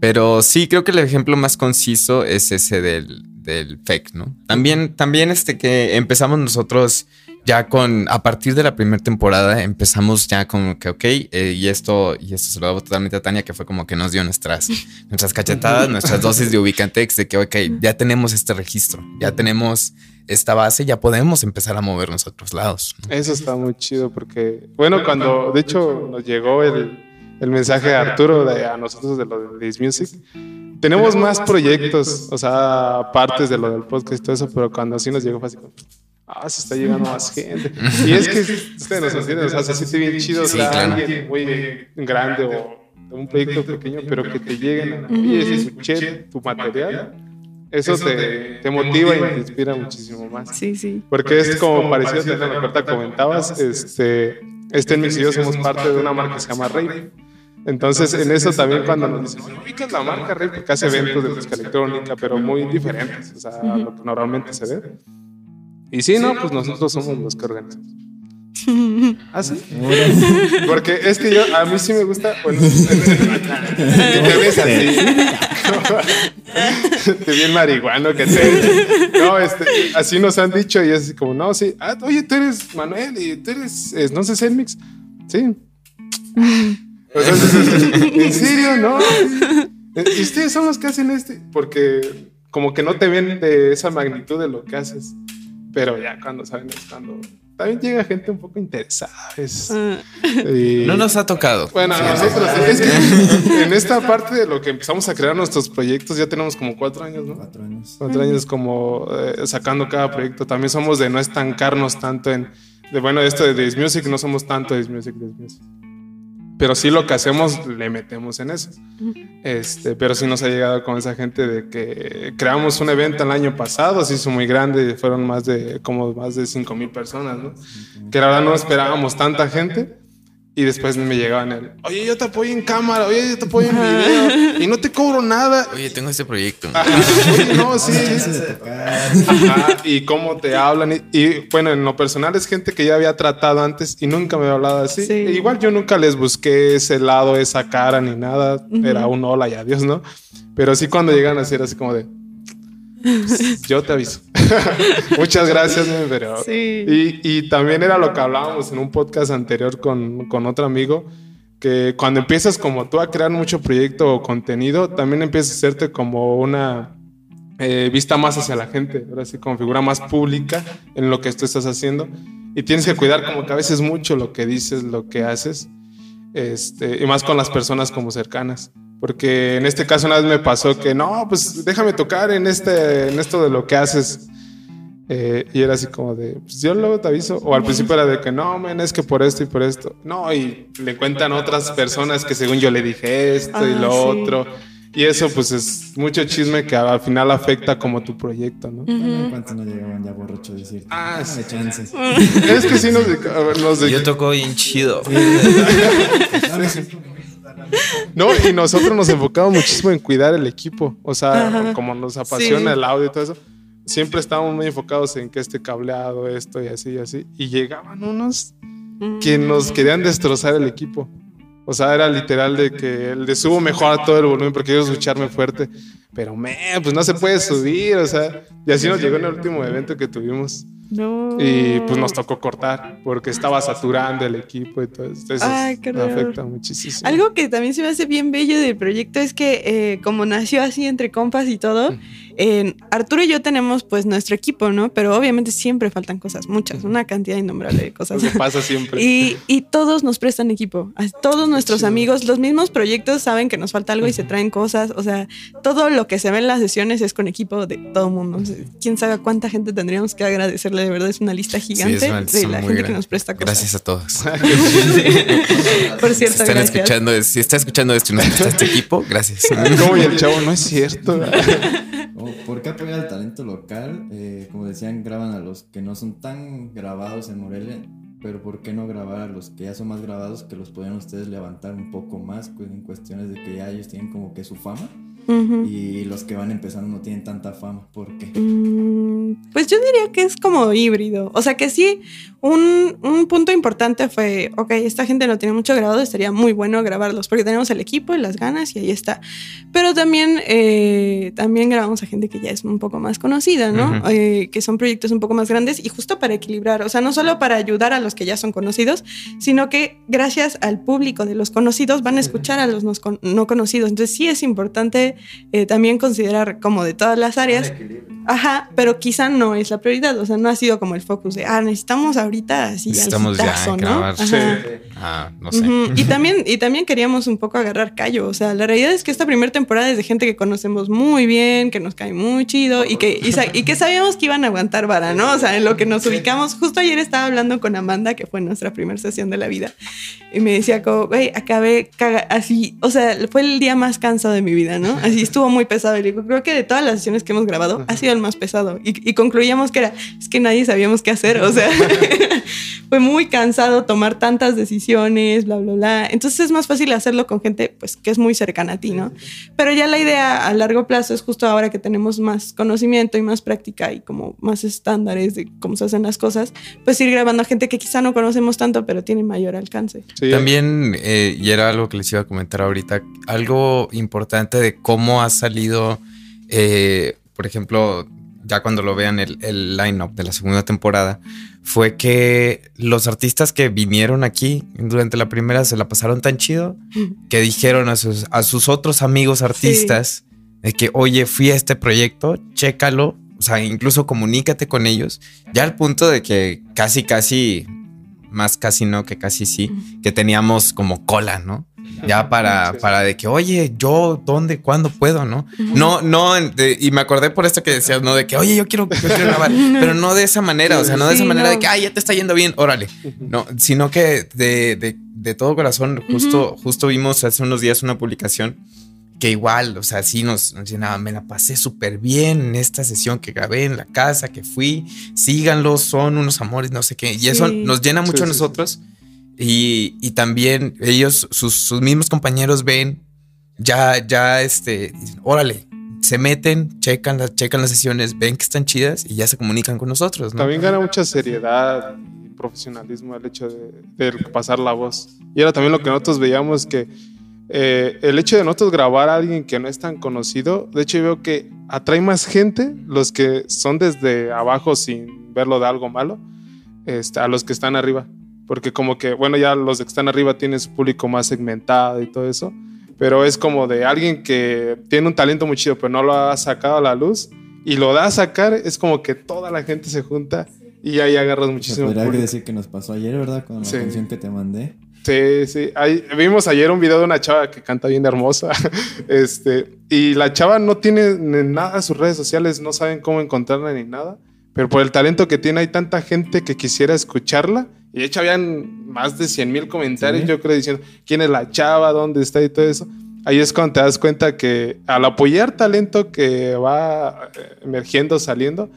Pero sí, creo que el ejemplo más conciso es ese del, del FEC, ¿no? También, también este que empezamos nosotros ya con, a partir de la primera temporada, empezamos ya como que, ok, eh, y esto, y esto se lo debo totalmente a Tania, que fue como que nos dio nuestras, <laughs> nuestras cachetadas, nuestras dosis de ubicantex, de que, ok, ya tenemos este registro, ya tenemos esta base, ya podemos empezar a movernos a otros lados. Eso está muy chido porque, bueno, cuando de hecho nos llegó el, el mensaje de Arturo de, a nosotros de lo de This Music, tenemos más proyectos, o sea, partes de lo del podcast y todo eso, pero cuando así nos llegó fue así como, ah, se está llegando más gente. <laughs> Y es que ustedes nos entienden, o sea, se siente bien chido, o sea, claro. alguien muy grande o un proyecto pequeño, pero que te lleguen, oye, escuché tu material, eso te, te motiva y te inspira muchísimo más. Sí, sí. Porque es como parecido a lo que comentabas, este, este en y yo somos parte de una marca que se llama Rave. Entonces, en eso también cuando nos dicen, "Oye, ubicas la marca Rave porque hace eventos de música electrónica, pero muy diferentes, o sea, lo que normalmente se ve. Y sí, no, pues nosotros somos los que organizamos. <laughs> ¿Ah, sí? Porque es que yo, a mí sí me gusta, bueno, <laughs> te ves así. <laughs> Te bien marihuano que te. No, este, así nos han dicho y es así como, no, sí. Ah, oye, tú eres Manuel y tú eres, eh, no sé, Celmix. Sí. O sea, <laughs> ¿En serio? No. Y ustedes son los que hacen este. Porque como que no te ven de esa magnitud de lo que haces. Pero ya cuando saben es cuando. También llega gente un poco interesada. es- Ah, y- No nos ha tocado. bueno, a nosotros, es que <laughs> en esta parte de lo que empezamos a crear nuestros proyectos, ya tenemos como cuatro años, ¿no? Cuatro años. Cuatro años como eh, sacando cada proyecto. También somos de no estancarnos tanto en, de bueno, esto de This Music, no somos tanto This Music, This Music. Pero sí lo que hacemos, le metemos en eso. Este, pero sí nos ha llegado con esa gente de que creamos un evento el año pasado, se hizo muy grande, fueron más de, como más de 5 mil personas, ¿no? Que la verdad no esperábamos tanta gente. Y después me llegaban el, oye, yo te apoyo en cámara, oye, yo te apoyo en video, y no te cobro nada. Oye, tengo este proyecto. <laughs> Ajá, oye, no, sí. Ajá, y cómo te hablan. Y, y, bueno, en lo personal es gente que ya había tratado antes y nunca me había hablado así. Sí. E igual yo nunca les busqué ese lado, esa cara ni nada. Era un hola y adiós, ¿no? Pero sí cuando llegan a ser así como de... "Pues, yo te aviso. <laughs> Muchas gracias, pero... Sí. Y, y también era lo que hablábamos en un podcast anterior con, con otro amigo, que cuando empiezas como tú a crear mucho proyecto o contenido, también empiezas a hacerte como una eh, vista más hacia la gente, ahora sí como figura más pública en lo que tú estás haciendo. Y tienes que cuidar como que a veces mucho lo que dices, lo que haces, este, y más con las personas como cercanas. Porque en este caso una vez me pasó que no, pues déjame tocar en, este, en esto de lo que haces. Eh, y era así como de, pues yo luego te aviso. O al principio era de que no, men, es que por esto y por esto. No, y le cuentan otras personas que según yo le dije esto y Ah, lo sí. otro. Y eso pues es mucho chisme que al final afecta como tu proyecto, ¿no? Bueno, ¿Cuántos no llegaban ya borrachos a decir? Ah, Dame chances. <laughs> Es que sí nos, nos Yo toco bien chido. Sí. <laughs> No, y nosotros nos enfocamos muchísimo en cuidar el equipo. O sea, Ajá. como nos apasiona Sí. el audio y todo eso, siempre estábamos muy enfocados en que este cableado, esto y así y así. Y llegaban unos que nos querían destrozar el equipo. O sea, era literal de que el de subo mejor a todo el volumen porque quiero escucharme fuerte. Pero, me, pues no se puede subir, o sea. Y así nos llegó en el último evento que tuvimos. No. Y pues nos tocó cortar porque estaba saturando el equipo y todo eso. Eso Ay, qué me afecta muchísimo. Algo que también se me hace bien bello del proyecto es que eh, como nació así entre compas y todo, eh, Arturo y yo tenemos pues nuestro equipo, ¿no? Pero obviamente siempre faltan cosas, muchas, una cantidad innombrable de cosas. <laughs> Lo que pasa siempre. Y, y todos nos prestan equipo. A todos nuestros amigos, los mismos proyectos saben que nos falta algo y se traen cosas. O sea, todo lo que se ve en las sesiones es con equipo de todo el mundo. O sea, Quién sabe cuánta gente tendríamos que agradecerle. De verdad, es una lista gigante una de la gente que nos presta cosas. Gracias a todos. <laughs> Por Si cierto, están gracias. escuchando, si está escuchando esto y nos presta este equipo, gracias. <laughs> Como y el chavo, no es cierto. O, ¿Por qué apoyar al talento local? Eh, como decían, graban a los que no son tan grabados en Morelia, pero ¿por qué no grabar a los que ya son más grabados que los podrían ustedes levantar un poco más cu- en cuestiones de que ya ellos tienen como que su fama y los que van empezando no tienen tanta fama? ¿Por qué? Mm, Pues yo diría que es como híbrido. O sea que sí, un, un punto importante fue, ok, esta gente no tiene mucho grabado, estaría muy bueno grabarlos porque tenemos el equipo y las ganas y ahí está. Pero también, eh, también grabamos a gente que ya es un poco más conocida, ¿no? Eh, que son proyectos un poco más grandes y justo para equilibrar, o sea, no solo para ayudar a los que ya son conocidos, sino que gracias al público de los conocidos van a escuchar a los no, no conocidos. Entonces sí es importante eh, también considerar como de todas las áreas Ajá, pero quizá no es la prioridad, o sea, no ha sido como el focus de, ah, necesitamos ahorita así Necesitamos ya al citazo, ¿no? Sí. Ah, no sé. Ujú, Y <laughs> también, y también queríamos un poco agarrar callo. O sea, la realidad es que esta primera temporada es de gente que conocemos muy bien, que nos cae muy chido y que, y, sa- y que sabíamos que iban a aguantar vara, ¿no? O sea, en lo que nos ubicamos. Justo ayer estaba hablando con Amanda, que fue nuestra primera sesión de la vida, y me decía como, güey, acabé caga así. O sea, fue el día más cansado de mi vida, ¿no? Así estuvo muy pesado. Y le digo, creo que de todas las sesiones que hemos grabado, ha sido el más pesado. Y, y concluíamos que era, es que nadie sabíamos qué hacer. O sea, <laughs> fue muy cansado tomar tantas decisiones, bla, bla, bla. Entonces es más fácil hacerlo con gente pues que es muy cercana a ti, ¿no? Pero ya la idea a largo plazo es justo ahora que tenemos más conocimiento y más práctica y como más estándares de cómo se hacen las cosas, pues ir grabando a gente que quizá no conocemos tanto, pero tiene mayor alcance. Sí. También, eh, y era algo que les iba a comentar ahorita, algo importante de cómo ha salido, eh, por ejemplo, ya cuando lo vean el, el line-up de la segunda temporada, fue que los artistas que vinieron aquí durante la primera se la pasaron tan chido <laughs> que dijeron a sus, a sus otros amigos artistas de que, oye, fui a este proyecto, chécalo, o sea, incluso comunícate con ellos, ya al punto de que casi, casi, más casi no que casi sí, que teníamos como cola, ¿no? Ya para, para de que, oye, yo, ¿dónde, cuándo puedo, no? No, no, de- y me acordé por esto que decías, ¿no? De que, oye, yo quiero, yo quiero grabar, pero no de esa manera, o sea, no de esa Sí, manera de que, ay, ya te está yendo bien, órale, no, sino que de, de, de todo corazón, justo, justo vimos hace unos días una publicación que igual, o sea, sí nos, nos llenaba, me la pasé súper bien en esta sesión que grabé en la casa, que fui, síganlos, son unos amores, no sé qué, y eso Sí. nos llena mucho Sí, a sí, nosotros. Y, y también ellos, sus, sus mismos compañeros ven, ya, ya, este, dicen, órale, se meten, checan las, checan las sesiones, ven que están chidas y ya se comunican con nosotros, ¿no? También gana mucha seriedad y profesionalismo el hecho de, de pasar la voz. Y era también lo que nosotros veíamos que eh, el hecho de nosotros grabar a alguien que no es tan conocido, de hecho yo veo que atrae más gente los que son desde abajo sin verlo de algo malo, este, a los que están arriba. Porque como que, bueno, ya los que están arriba tienen su público más segmentado y todo eso. Pero es como de alguien que tiene un talento muy chido, pero no lo ha sacado a la luz y lo da a sacar, es como que toda la gente se junta y ahí agarras muchísimo. podría decir que nos pasó ayer, ¿verdad? Con la Sí. canción que te mandé. Sí, sí. Vimos ayer un video de una chava que canta bien hermosa. <laughs> este, y la chava no tiene nada en sus redes sociales, no saben cómo encontrarla ni nada. Pero por el talento que tiene, hay tanta gente que quisiera escucharla. Y de hecho, habían más de 100 mil comentarios, Sí. yo creo, diciendo quién es la chava, dónde está y todo eso. Ahí es cuando te das cuenta que al apoyar talento que va eh, emergiendo, saliendo,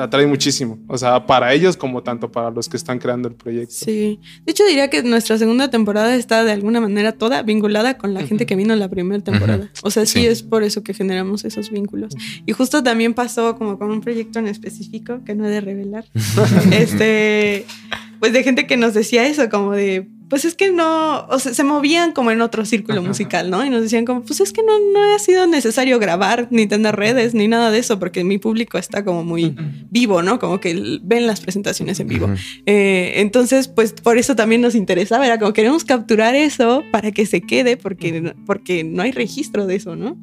atrae muchísimo. O sea, para ellos como tanto para los que están creando el proyecto. Sí. De hecho, diría que nuestra segunda temporada está de alguna manera toda vinculada con la gente que vino en la primera temporada. O sea, sí, Sí. es por eso que generamos esos vínculos. Y justo también pasó como con un proyecto en específico que no he de revelar. <laughs> este, pues de gente que nos decía eso, como de, pues es que no, o sea, se movían como en otro círculo musical, ¿no? Y nos decían como, pues es que no, no ha sido necesario grabar, ni tener redes, ni nada de eso, porque mi público está como muy vivo, ¿no? Como que ven las presentaciones en vivo. Eh, entonces, pues por eso también nos interesaba, era como queremos capturar eso para que se quede, porque, porque no hay registro de eso, ¿no?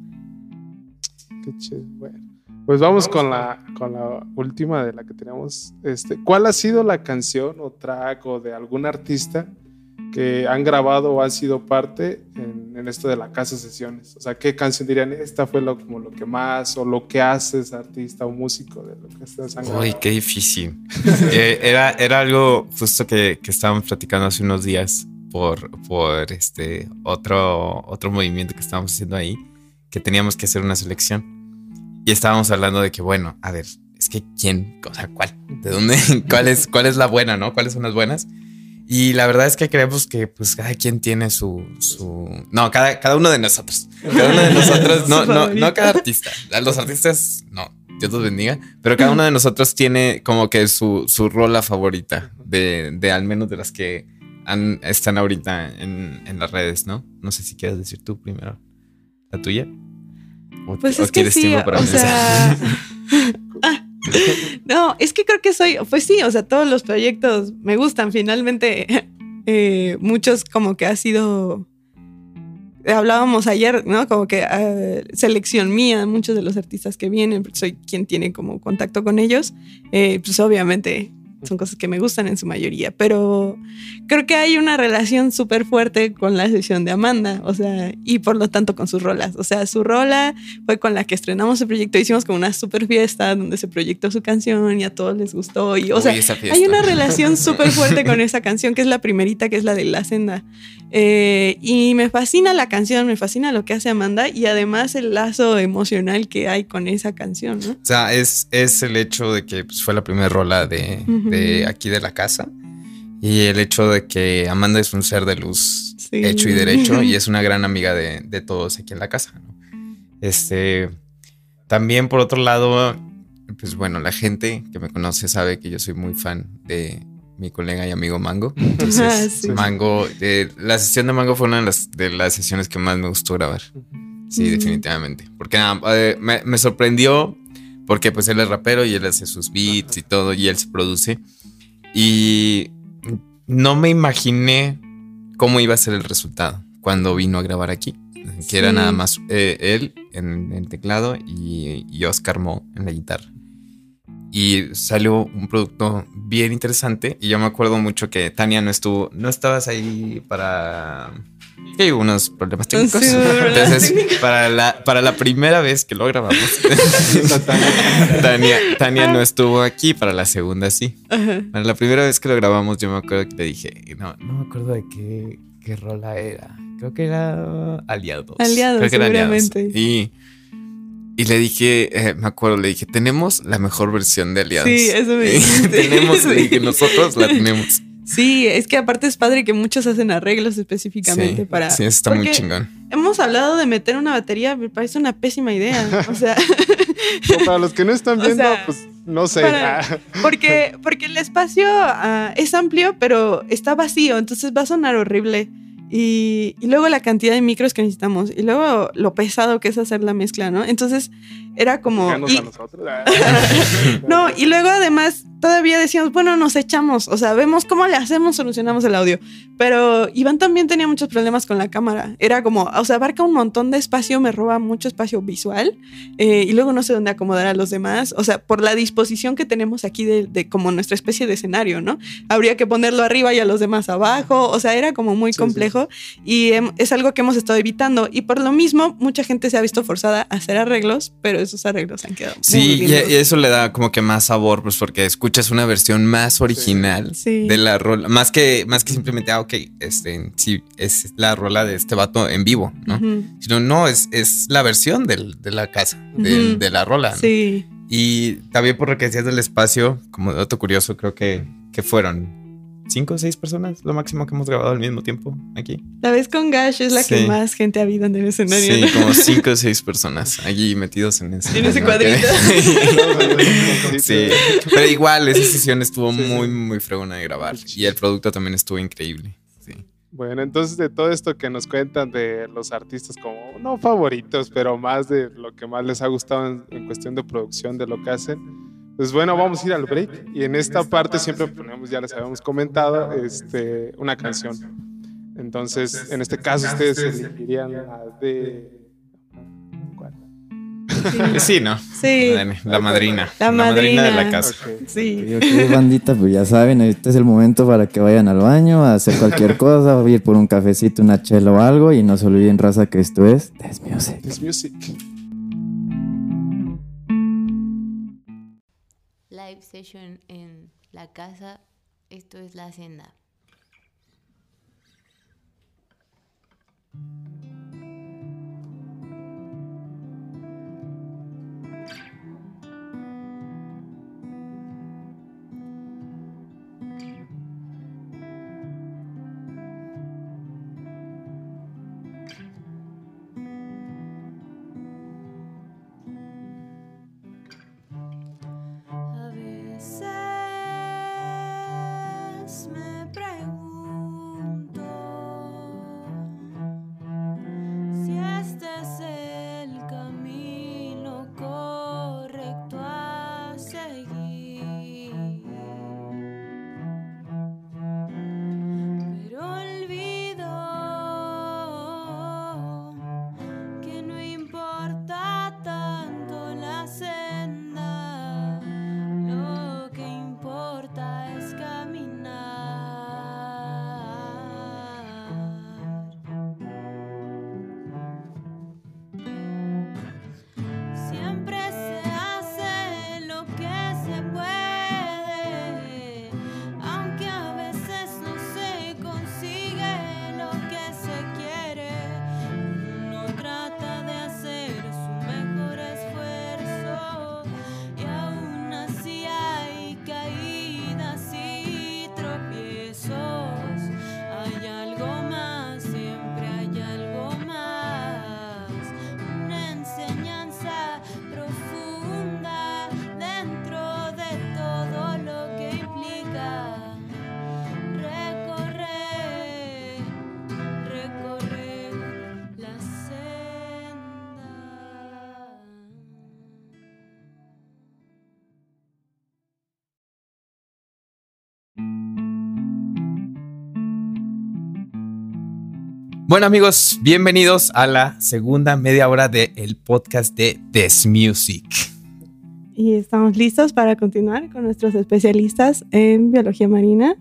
Qué chido. Bueno, pues vamos, con, la, con la última de la que tenemos. Este, ¿Cuál ha sido la canción o track o de algún artista que han grabado o han sido parte en, en esto de la casa sesiones? O sea, ¿qué canción dirían? Esta fue lo, como lo que más o lo que haces artista o músico de lo que grabado. Uy, qué difícil. <laughs> Eh, era, era algo justo que, que estábamos platicando hace unos días por, por este otro, otro movimiento que estábamos haciendo ahí, que teníamos que hacer una selección. Y estábamos hablando de que, bueno, a ver, es que quién, o sea, cuál, de dónde, <laughs> cuál es, cuál es la buena, ¿no? ¿Cuáles son las buenas? Y la verdad es que creemos que pues cada quien tiene su, su... No, cada, cada uno de nosotros. Cada uno de nosotros, no, <laughs> no, no cada artista. Los artistas, no, Dios los bendiga. Pero cada uno de nosotros tiene como que su, su rola favorita de, de al menos de las que han- están ahorita en, en las redes, ¿no? No sé si quieres decir tú primero. ¿La tuya? ¿O, Pues o es que sí, o sea... <laughs> Ah, <laughs> no, es que creo que soy, pues sí, o sea, todos los proyectos me gustan. Finalmente, <laughs> eh, muchos como que ha sido hablábamos ayer, ¿no? Como que eh, selección mía, muchos de los artistas que vienen, porque soy quien tiene como contacto con ellos, eh, pues obviamente son cosas que me gustan en su mayoría, pero creo que hay una relación súper fuerte con la sesión de Amanda, o sea, y por lo tanto con sus rolas. O sea, su rola fue con la que estrenamos el proyecto, hicimos como una super fiesta donde se proyectó su canción y a todos les gustó. Y, o sea, hay una relación <laughs> súper fuerte con esa canción, que es la primerita, que es la de La Senda. Eh, y me fascina la canción, me fascina lo que hace Amanda y además el lazo emocional que hay con esa canción, ¿no? O sea, es, es el hecho de que pues, fue la primera rola de de aquí de la casa. Y el hecho de que Amanda es un ser de luz hecho y derecho y es una gran amiga de, todos aquí en la casa. Este, también por otro lado, pues bueno, la gente que me conoce sabe que yo soy muy fan de mi colega y amigo Mango. <laughs> Entonces, ah, Mango, eh, la sesión de Mango fue una de las, de las sesiones que más me gustó grabar. Sí, definitivamente. Porque eh, me, me, sorprendió porque pues él es rapero y él hace sus beats y todo y él se produce. Y no me imaginé cómo iba a ser el resultado cuando vino a grabar aquí. Que era nada más eh, él en el teclado y, Oscar Mo en la guitarra. Y salió un producto bien interesante. Y yo me acuerdo mucho que Tania no estuvo, no estabas ahí para que hay unos problemas técnicos. Entonces, para la, para la primera vez que lo grabamos, <laughs> Tania, no estuvo aquí, para la segunda sí. Para la primera vez que lo grabamos, yo me acuerdo que le dije, no, no me acuerdo de qué, qué rola era. Creo que era Aliados. Aliados, seguramente. Y, y le dije, eh, me acuerdo, le dije, tenemos la mejor versión de Aliados. Sí, eso me <laughs> dijiste. tenemos, le dije, nosotros la tenemos. Sí, es que aparte es padre que muchos hacen arreglos específicamente para. Sí, está muy chingón. Hemos hablado de meter una batería, me parece una pésima idea. O sea. <laughs> para los que no están viendo, pues no sé. <laughs> porque, porque el espacio ah, es amplio, pero está vacío, entonces va a sonar horrible. Y, y, luego la cantidad de micros que necesitamos. Y luego lo pesado que es hacer la mezcla, ¿no? Entonces era como. Y, <laughs> <laughs> no, y luego además todavía decíamos, bueno, nos echamos, o sea, vemos cómo le hacemos, solucionamos el audio. Pero Iván también tenía muchos problemas con la cámara. Era como, o sea, abarca un montón de espacio, me roba mucho espacio visual eh, y luego no sé dónde acomodar a los demás. O sea, por la disposición que tenemos aquí de, como nuestra especie de escenario, ¿no? Habría que ponerlo arriba y a los demás abajo. O sea, era como muy complejo y es algo que hemos estado evitando. Y por lo mismo, mucha gente se ha visto forzada a hacer arreglos, pero esos arreglos han quedado. Sí, y, eso le da como que más sabor, pues porque escucha escuchas una versión más original de la rola, más que, más que simplemente, ah, ok, este, sí, es la rola de este vato en vivo, ¿no? Sino, no, es, es la versión del, de la casa, de, la rola. Sí. Y también por lo que decías del espacio, como dato curioso, creo que, que fueron cinco o seis personas, lo máximo que hemos grabado al mismo tiempo aquí. La vez con Gash es la que más gente ha habido en el escenario. Sí, como <laughs> cinco o seis personas allí metidos en ese, en ese cuadrito. sí, pero igual esa sesión estuvo muy, muy fregona de grabar y el producto también estuvo increíble. Sí. Bueno, entonces de todo esto que nos cuentan de los artistas como, no favoritos, pero más de lo que más les ha gustado en cuestión de producción de lo que hacen, pues bueno, vamos a ir al break y en esta parte siempre ponemos, ya les habíamos comentado, este, una canción. Entonces, en este caso ustedes elegirían la de... ¿Cuál? Sí, ¿no? Sí. La madrina. La, madrina. de la casa. Sí. Ok, bandita, pues ya saben, este es el momento para que vayan al baño a hacer cualquier <laughs> cosa, a ir por un cafecito, una chela o algo y no se olviden, raza, que esto es Des Music. Music. Session en la casa. Esto es la senda. Bueno amigos, bienvenidos a la segunda media hora del podcast de This Music. Y estamos listos para continuar con nuestros especialistas en biología marina.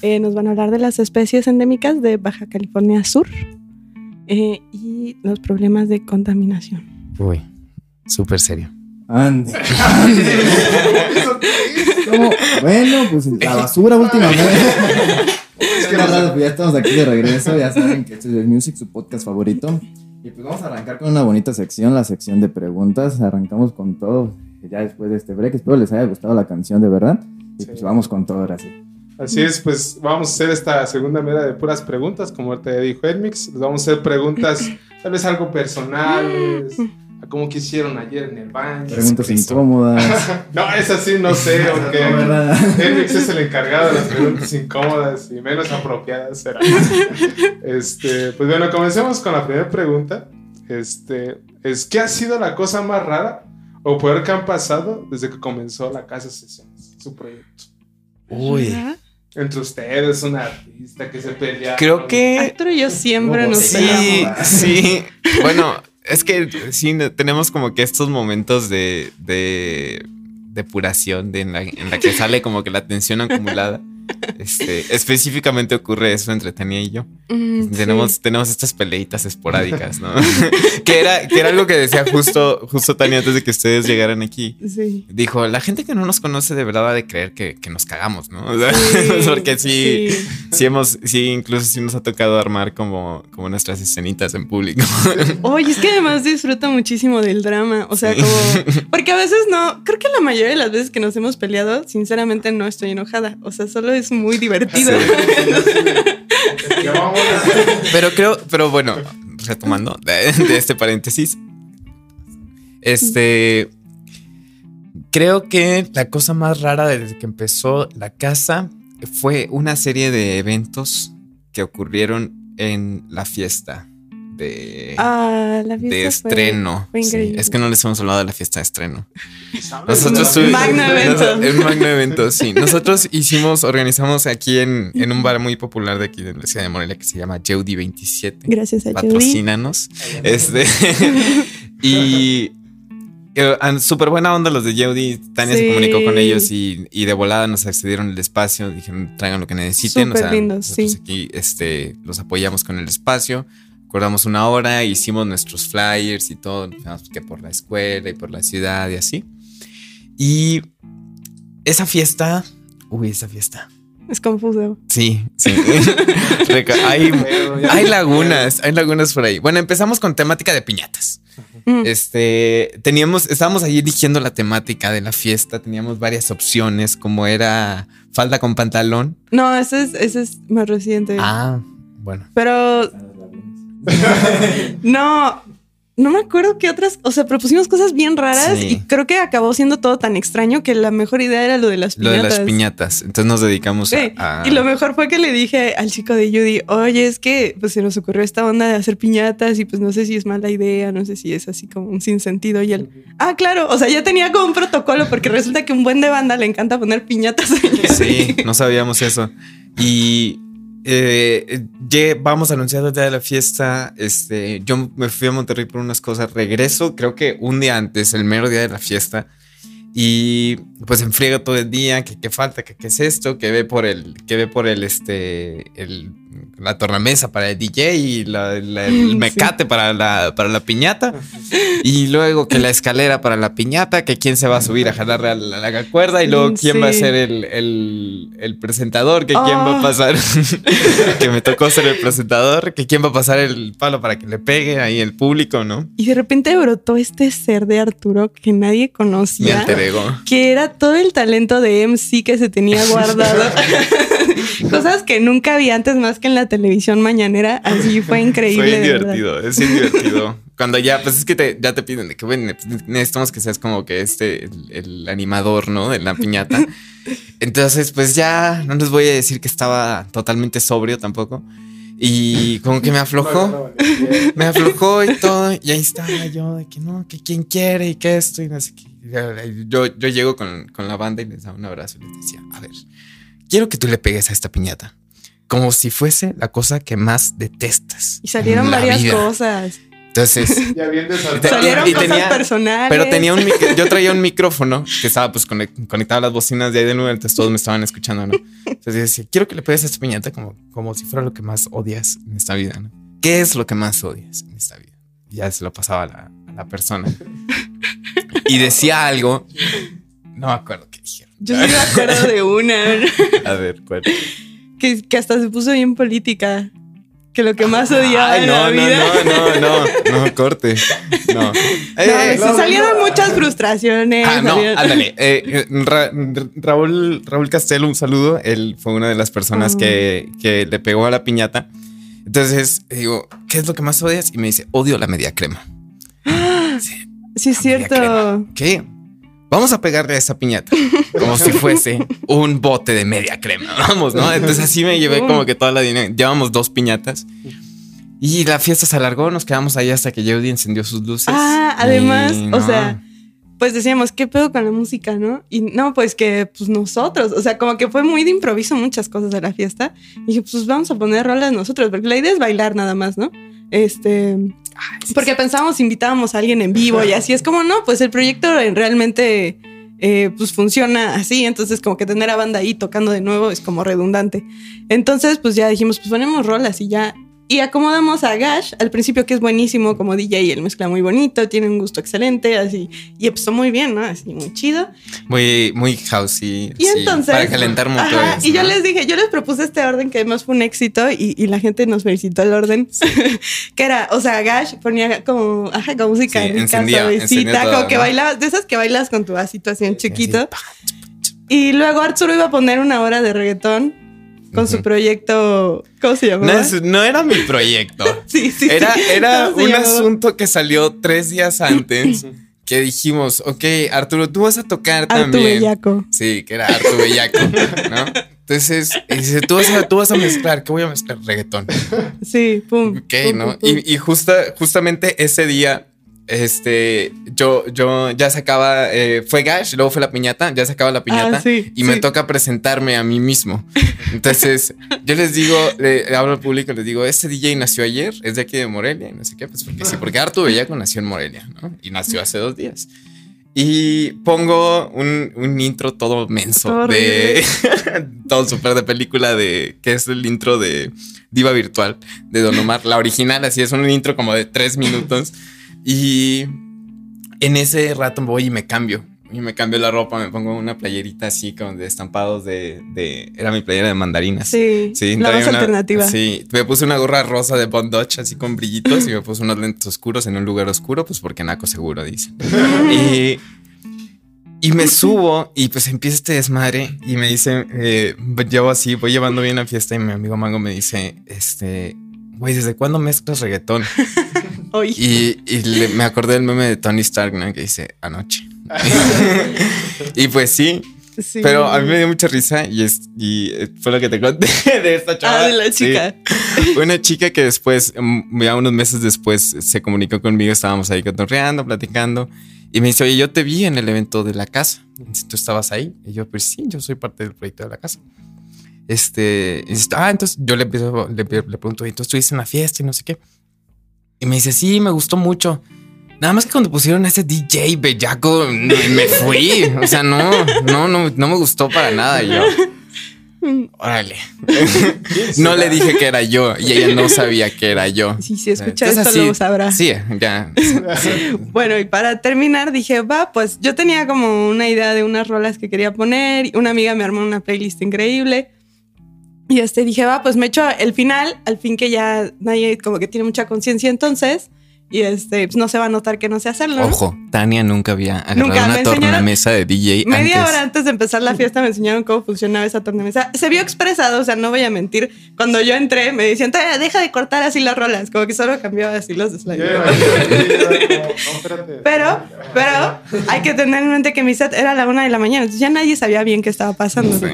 Eh, nos van a hablar de las especies endémicas de Baja California Sur eh, y los problemas de contaminación. Uy, súper serio. Ande. <laughs> ¿Cómo? Bueno, pues la basura últimamente. Es que nada, pues ya estamos aquí de regreso. Ya saben que este es el Music, su podcast favorito. Y pues vamos a arrancar con una bonita sección, la sección de preguntas. Arrancamos con todo. Ya después de este break, espero les haya gustado la canción de verdad. Y pues vamos con todo ahora sí. Así es, pues vamos a hacer esta segunda media de puras preguntas, como te dijo Edmix. Les vamos a hacer preguntas, tal vez algo personales, a cómo quisieron ayer en el baño. Preguntas incómodas. <laughs> No, es así, no sé, <laughs> ¿verdad? <laughs> Edmix es el encargado de las preguntas incómodas y menos apropiadas será. Este, pues bueno, comencemos con la primera pregunta. Este, es ¿qué ha sido la cosa más rara o peor que han pasado desde que comenzó la Casa Sesiones, su proyecto? Uy. Entre ustedes, un artista que se pelea. Creo que Arturo y yo siempre nos. Sí, sí. Bueno, es que sí, tenemos como que estos momentos de, de depuración de en, la, en la que sale como que la tensión acumulada. Este, específicamente ocurre eso entre Tania y yo. Mm, Tenemos, sí. tenemos estas peleitas esporádicas, ¿no? <laughs> que, era, que era algo que decía justo, justo Tania antes de que ustedes llegaran aquí. Sí. Dijo, la gente que no nos conoce de verdad va de creer que, que nos cagamos, ¿no? O sea, Sí, <laughs> porque sí, sí. sí hemos, sí, incluso sí nos ha tocado armar como, como nuestras escenitas en público. <laughs> Oye, es que además disfruto muchísimo del drama. O sea, como. Porque a veces no. Creo que la mayoría de las veces que nos hemos peleado, sinceramente no estoy enojada. O sea, solo es muy divertido. <laughs> Pero creo, pero bueno, retomando de, <laughs> de este paréntesis, este, creo que la cosa más rara desde que empezó la casa fue una serie de eventos que ocurrieron en la fiesta de, Ah, la fiesta de fue- estreno. fue Sí, increíble. es que no les hemos hablado de la fiesta de estreno. Nosotros tuvimos- magno evento. Un magno evento, sí. Nosotros hicimos, organizamos aquí en, en un bar muy popular de aquí de la ciudad de Morelia que se llama Jeudi 27. Gracias a Judy. Patrocínanos. Este. <laughs> y. Súper buena onda los de Yeudi. Tania se comunicó con ellos y, y de volada nos accedieron el espacio. Dijeron, traigan lo que necesiten. Súper lindo, nosotros sí. aquí este, los apoyamos con el espacio. Acordamos una hora, hicimos nuestros flyers y todo. que por la escuela y por la ciudad y así. Y esa fiesta. Uy, esa fiesta. Es confuso. Sí, sí. <laughs> Hay, hay lagunas, hay lagunas por ahí. Bueno, empezamos con temática de piñatas. Mm. Este, teníamos, estábamos ahí eligiendo la temática de la fiesta, teníamos varias opciones, como era falda con pantalón. No, ese es, ese es más reciente. Ah, bueno. Pero <laughs> no, no me acuerdo qué otras. O sea, propusimos cosas bien raras Sí. y creo que acabó siendo todo tan extraño que la mejor idea era lo de las Lo piñatas. de las piñatas. Entonces nos dedicamos Sí, a, a- Y lo mejor fue que le dije al chico de Judy, oye, es que pues se nos ocurrió esta onda de hacer piñatas y pues no sé si es mala idea, no sé si es así como un sinsentido. Y él, ah, claro, o sea, ya tenía como un protocolo porque resulta que un buen de banda le encanta poner piñatas. Sí, <laughs> no sabíamos eso. Y eh, lle- vamos a anunciar el día de la fiesta. Este, yo me fui a Monterrey por unas cosas. Regreso, creo que un día antes, el mero día de la fiesta. Y pues enfriega todo el día, que qué falta, que qué es esto, que ve por el, que ve por el, este, el, la tornamesa para el DJ y la- la- el <laughs> Sí. mecate para, la, para la piñata. Y luego que la escalera para la piñata, que quién se va a subir a jalar la, la cuerda y luego quién va a Sí. ser el, el- el presentador, que quién va a Oh. pasar, <laughs> <laughs> que me tocó ser el presentador, que quién va a pasar el palo para que le pegue ahí el público, ¿no? Y de repente brotó este ser de Arturo que nadie conocía. que era todo el talento de MC que se tenía guardado. Cosas que nunca había antes más que en la televisión mañanera. Así fue <laughs> increíble. Fue divertido, es divertido. Cuando ya, pues es que te- ya te piden de que, bueno, pues, necesitamos que seas como que este, el, el animador, ¿no? De la piñata. <laughs> Entonces, pues ya no les voy a decir que estaba totalmente sobrio tampoco. Y como que me aflojó. Me aflojó y todo. Y ahí estaba yo de que no, que quién quiere y que esto y no sé qué. Yo, yo llego con, con la banda y les daba un abrazo y les decía, a ver, quiero que tú le pegues a esta piñata. Como si fuese la cosa que más detestas. Y salieron en la varias vida. cosas. Entonces, <laughs> Ya bien. Salieron y cosas tenía- personales. pero tenía un mic- yo traía un micrófono que estaba pues conect- conectado a las bocinas de ahí del lugar, entonces todos me estaban escuchando, ¿no? Entonces yo decía, quiero que le pegues a esta piñata como, como si fuera lo que más odias en esta vida, ¿no? ¿Qué es lo que más odias en esta vida? Y ya se lo pasaba a la, a la persona. Y decía algo, no me acuerdo qué dijeron. Yo sí me acuerdo de una <laughs> A ver, ¿cuál? Que, que hasta se puso bien política. Que lo que más odiaba Ay, en no, la no, vida. no, no, no, <laughs> no, corte. No. No, Eh, se salieron muchas frustraciones. Ah, no, salieron- ándale. <laughs> Eh, eh, Ra- Raúl, Raúl Castelo, un saludo. Él fue una de las personas Ah. que, que le pegó a la piñata. Entonces digo, ¿qué es lo que más odias? Y me dice, odio la media crema. <gasps> Sí, Sí, es cierto. crema. ¿Qué? Vamos a pegarle a esa piñata <laughs> como si fuese un bote de media crema. <laughs> Vamos, ¿no? Entonces así me llevé como que toda la dinámica. Llevamos dos piñatas. Y la fiesta se alargó, nos quedamos ahí hasta que Jody encendió sus luces. Ah, además, o sea, pues decíamos, ¿qué pedo con la música, no? Y no, pues que pues nosotros, o sea, como que fue muy de improviso muchas cosas de la fiesta. Y dije, pues vamos a poner rolas nosotros, porque la idea es bailar nada más, ¿no? Este, porque pensábamos, invitábamos a alguien en vivo y así es como, no, pues el proyecto en- realmente eh, pues funciona así, entonces como que tener a banda ahí tocando de nuevo es como redundante. Entonces pues ya dijimos, pues ponemos rolas y ya. Y acomodamos a Gash al principio, que es buenísimo como DJ, él mezcla muy bonito, tiene un gusto excelente, así, y empezó muy bien, ¿no? Así, muy chido. Muy, muy housey. Y sí, entonces. Para calentar motores. Ajá, y yo ¿no? les dije, yo les propuse este orden que además fue un éxito y, y la gente nos felicitó el orden. <laughs> que era, o sea, Gash ponía como, ajá, con música Sí, suavecita, como que ¿no? bailabas, de esas que bailas con tu vasito así en chiquito. Y luego Arturo iba a poner una hora de reggaetón con su proyecto, ¿cómo se llamaba? No, es- no era mi proyecto. <laughs> sí, sí, Era, sí. era ¿Cómo se un llamaba? asunto que salió tres días <laughs> antes que dijimos, ok, Arturo, tú vas a tocar Arturo también. Bellaco. Sí, que era Arturo Bellaco, ¿no? Entonces, dice, tú vas, a, tú vas a mezclar, ¿qué voy a mezclar? Reggaetón. Sí, pum. Ok, pum, ¿no? pum, pum. Y, y justa, justamente ese día, este, yo, yo ya sacaba, eh, fue Gash, luego fue la piñata, ya sacaba la piñata Ah, sí, y me sí. toca presentarme a mí mismo. <laughs> Entonces, yo les digo, le, le hablo al público, les digo, este DJ nació ayer, es de aquí de Morelia y no sé qué, pues porque sí, porque Arturo Bellaco nació en Morelia, ¿no? Y nació hace dos días. Y pongo un, un intro todo menso Todo de <laughs> todo súper de película de que es el intro de Diva Virtual de Don Omar, la original, así es un intro como de tres minutos. Y en ese rato voy y me cambio. Y me cambio la ropa, me pongo una playerita así con de estampados de, de era mi playera de mandarinas. Sí, Sí, la más una- alternativa. Sí, me puse una gorra rosa de Bond Dodge así con brillitos y me puse unos lentes oscuros en un lugar oscuro, pues porque naco seguro, dice. <laughs> y, y me subo y pues empieza este desmadre y me dice, eh, llevo así, voy llevando bien la fiesta y mi amigo Mango me dice, este, güey, ¿desde cuándo mezclas reggaetón? <laughs> Hoy. Y, y le- me acordé del meme de Tony Stark, ¿no? Que dice, anoche. <laughs> y pues sí, Sí. pero a mí me dio mucha risa y, es, y eh, fue lo que te conté <laughs> de esta chava. Ah, de la chica. Una chica que después, mm, ya unos meses después, se comunicó conmigo. Estábamos ahí cotorreando, platicando. Y me dice, oye, yo te vi en el evento de la casa. ¿Tú estabas ahí? Y yo, pues sí, yo soy parte del proyecto de la casa. Este, y dice, ah, entonces yo le, empiezo, le, le pregunto, "¿Y entonces estuviste en la fiesta y no sé qué. Y me dice, sí, me gustó mucho. Nada más que cuando pusieron a ese DJ bellaco, me fui. O sea, no, no, no, no me gustó para nada. Yo, órale. <laughs> No le dije que era yo y ella no sabía que era yo. Sí, si escucha Entonces, esto así- lo sabrá. Sí, ya. <laughs> Bueno, y para terminar dije, va, pues yo tenía como una idea de unas rolas que quería poner. y Una amiga me armó una playlist increíble. Y este dije, va, pues me echo el final, al fin que ya nadie como que tiene mucha conciencia entonces. Y este, pues no se va a notar que no sé hacerlo. ¿no? Ojo, Tania nunca había agarrado Nunca, una tornamesa de DJ Media antes. hora antes de empezar la fiesta me enseñaron cómo funcionaba esa tornamesa. Se vio expresado, o sea, no voy a mentir. Cuando yo entré, me decían, "Tania, deja de cortar así las rolas. Como que solo cambiaba así los slides. Pero, pero hay que tener en mente que mi set era a la una de la mañana, entonces ya nadie sabía bien qué estaba pasando. Sí.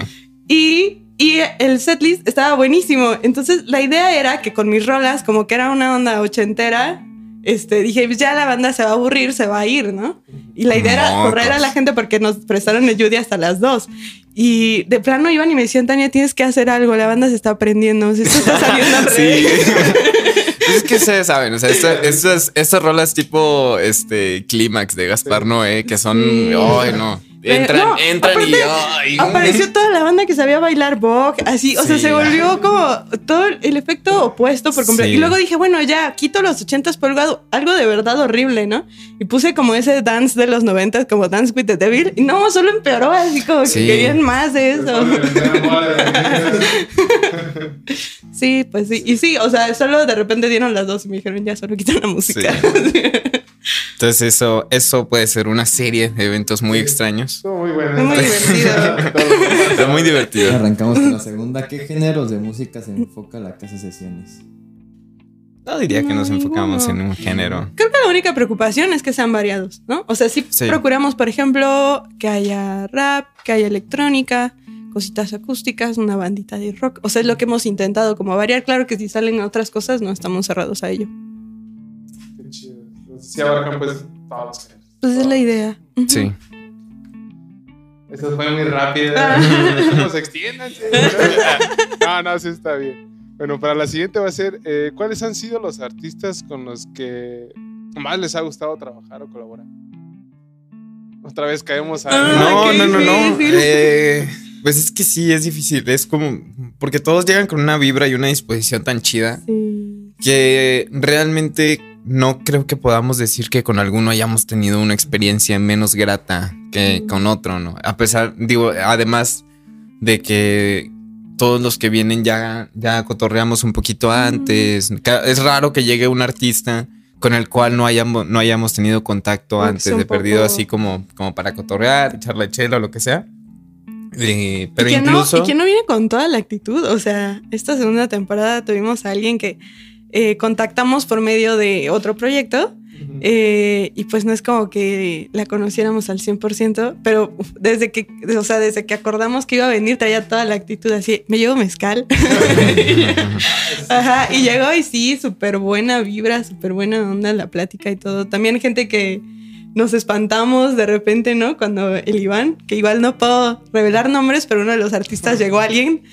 Y, y el setlist estaba buenísimo. Entonces la idea era que con mis rolas, como que era una onda ochentera, este, dije, pues ya la banda se va a aburrir, se va a ir, ¿no? Y la idea era correr a la gente porque nos prestaron el Judy hasta las dos. Y de plano iban y me decían, Tania, tienes que hacer algo, la banda se está aprendiendo, esto está <laughs> saliendo al Sí. revés". Pues <laughs> es que ustedes saben, o sea, esta- estas, rolas tipo este clímax de Gaspar Noé, que son. Sí. Ay, no. Entran, no, entran y. ay, Apareció toda la banda que sabía bailar Vogue, así, o sea, se volvió como todo el efecto opuesto por completo. Sí. Y luego dije, bueno, ya quito los ochentas por algo, algo de verdad horrible, ¿no? Y puse como ese dance de los noventas, como Dance with the Devil, y no, solo empeoró, así como Sí. que querían más de eso. Sí, pues sí, y sí, o sea, solo de repente dieron las dos y me dijeron, ya solo quitan la música. <laughs> Entonces, eso, eso puede ser una serie de eventos muy extraños. Estuvo muy bueno. Muy divertido. Pero muy divertido. Arrancamos con la segunda. ¿Qué géneros de música se enfoca la casa sesiones? No diría que nos No, enfocamos en un género. Creo que la única preocupación es que sean variados, ¿no? O sea, sí, Sí. procuramos, por ejemplo, que haya rap, que haya electrónica, cositas acústicas, una bandita de rock. O sea, es lo que hemos intentado, como variar. Claro que si salen otras cosas, no estamos cerrados a ello. Qué chido. Sí, abarcan pues todos. Pues es la idea. Sí. Eso fue muy rápido. Pues extiéndanse. <laughs> No, no, sí está bien. Bueno, para la siguiente va a ser, eh, ¿cuáles han sido los artistas con los que más les ha gustado trabajar o colaborar? Otra vez caemos a... Ah, No, no, no, no. difícil. Eh, pues es que sí, es difícil. Es como. Porque todos llegan con una vibra y una disposición tan chida Sí. que realmente no creo que podamos decir que con alguno hayamos tenido una experiencia menos grata que con otro, ¿no? A pesar, digo, además de que todos los que vienen ya, ya cotorreamos un poquito antes. Es raro que llegue un artista con el cual no hayamos, no hayamos tenido contacto antes de perdido, así como, como para cotorrear, echar la chela o lo que sea. Eh, pero y que incluso. No, y que no viene con toda la actitud. O sea, esta segunda temporada tuvimos a alguien que eh, contactamos por medio de otro proyecto. eh, y pues no es como que la conociéramos al 100%, pero desde que, o sea, desde que acordamos que iba a venir traía toda la actitud así, me llevo mezcal. <laughs> Ajá, y llegó y sí, súper buena vibra, súper buena onda la plática y todo. También gente que nos espantamos de repente, ¿no? Cuando el Iván, que igual no puedo revelar nombres, pero uno de los artistas llegó a alguien,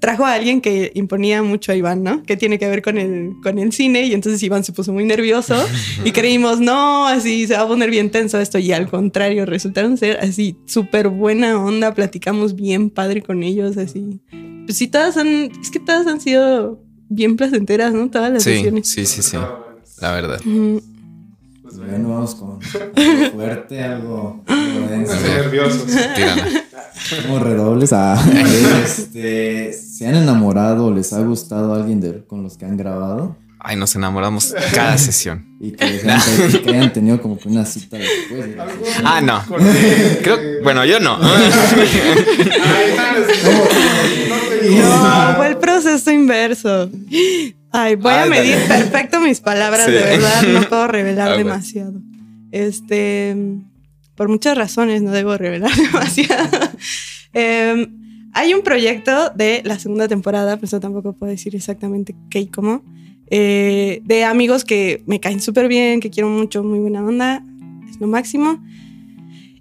trajo a alguien que imponía mucho a Iván, ¿no? Que tiene que ver con el, con el cine y entonces Iván se puso muy nervioso <laughs> y creímos, no, así se va a poner bien tenso esto y al contrario, resultaron ser así súper buena onda, platicamos bien padre con ellos, así. Pues sí, todas han, es que todas han sido bien placenteras, ¿no? Todas las Sí, sesiones. sí, sí, sí. La verdad. Pues vamos con <laughs> algo fuerte, algo, algo denso. Nerviosos. Como redobles. Ah, <laughs> este, ¿Se han enamorado o les ha gustado alguien de, con los que han grabado? Ay, nos enamoramos cada sesión. Y que, les hayan, <laughs> que hayan tenido como que una cita después. de. Ah, no. Creo, bueno, yo no. No, fue el proceso inverso. Ay, voy a medir dale. perfecto mis palabras, Sí. de verdad, no puedo <laughs> revelar Ah, demasiado. Este, por muchas razones no debo revelar <laughs> demasiado. Em, hay un proyecto de la segunda temporada, pero eso tampoco puedo decir exactamente qué y cómo, eh, de amigos que me caen súper bien, que quiero mucho, muy buena onda, es lo máximo.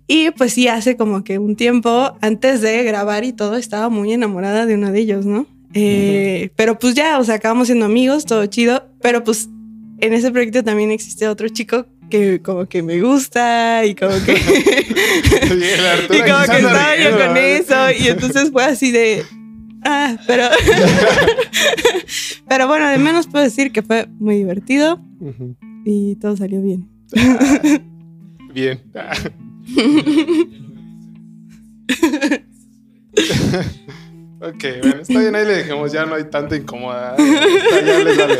Y pues sí, hace como que un tiempo, antes de grabar y todo, estaba muy enamorada de uno de ellos, ¿no? Eh, Pero pues ya, o sea, acabamos siendo amigos, todo chido, pero pues en ese proyecto también existe otro chico que como que me gusta y como que... <laughs> Y como que estaba yo con eso y entonces fue así de... Ah, pero... <laughs> pero bueno, de menos puedo decir que fue muy divertido y todo salió bien. Bien. <laughs> ok, bueno, está bien, ahí le dejemos, ya no hay tanta incómoda. Esta ya les vale.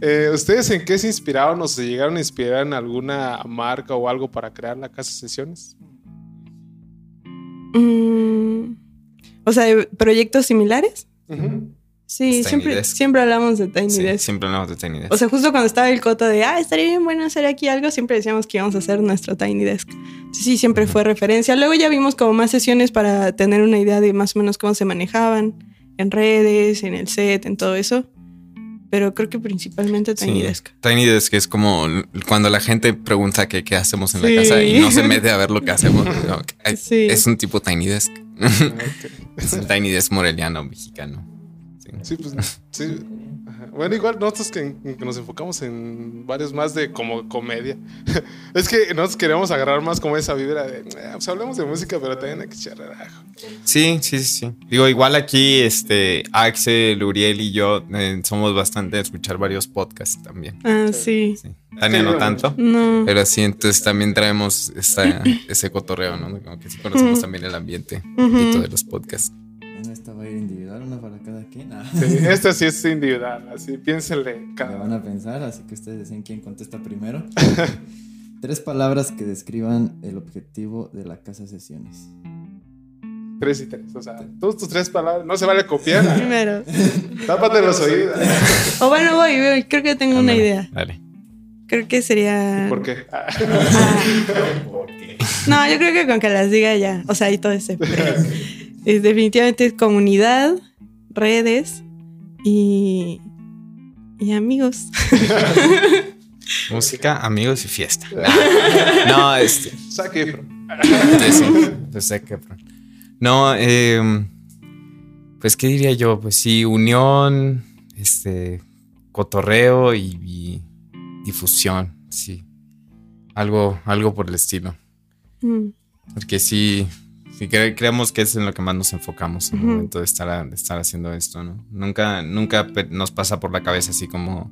Eh, ¿Ustedes en qué se inspiraron o se llegaron a inspirar en alguna marca o algo para crear la casa sesiones? Mm, o sea, ¿de proyectos similares. Ujú. Sí, siempre, Desk. siempre hablamos de Tiny Sí, Desk. siempre hablamos de Tiny Desk. O sea, justo cuando estaba el coto de, ah, estaría bien bueno hacer aquí algo, siempre decíamos que íbamos a hacer nuestro Tiny Desk. Sí, sí, siempre fue referencia. Luego ya vimos como más sesiones para tener una idea de más o menos cómo se manejaban en redes, en el set, en todo eso. pero creo que principalmente Tiny Sí. Desk. Tiny Desk es como cuando la gente pregunta que qué hacemos en Sí. la casa y no se <laughs> mete a ver lo que hacemos. ¿no? Ay, Sí. Es un tipo Tiny Desk. Ok. <laughs> Es un Tiny Desk moreliano, mexicano. Sí. Sí, pues <laughs> sí. Ajá. Bueno, igual nosotros que, que nos enfocamos en varios más de como comedia. <laughs> es que nosotros queremos agarrar más como esa vibra de, "Eh, pues hablemos de música, pero también hay que echar relajo. Sí, sí, sí, sí. Digo, igual aquí, este, Axel, Uriel y yo eh, somos bastante de escuchar varios podcasts también. Ah, sí. Sí. Tania no tanto. No. Pero sí, entonces también traemos esta, <laughs> ese cotorreo, ¿no? Como que sí conocemos también el ambiente un poquito de los podcasts. Cada quien. Ah. Sí, <laughs> sí es individual, así piénsenle Me van a pensar, así que ustedes deciden quién contesta primero. <laughs> Tres palabras que describan el objetivo de la casa sesiones. tres y tres. O sea, todos tus tres palabras, no se vale copiar. <laughs> Primero. Tápate los oídos. O bueno, voy, voy, creo que tengo una idea. Dale. Creo que sería. ¿Por qué? Ah, No, yo creo que con que las diga ya. O sea, ahí todo ese. Es definitivamente es comunidad, redes y. y amigos. <laughs> Música, amigos y fiesta. <laughs> No, este. Zac Efron. Sí, sí, pues sé que- No, eh, pues qué diría yo, pues sí, unión, este, cotorreo y, y difusión, sí, algo, algo por el estilo, Mm, porque sí, cre- creemos que es en lo que más nos enfocamos en el momento de estar, a- de estar haciendo esto, ¿no? Nunca, nunca nos pasa por la cabeza así como,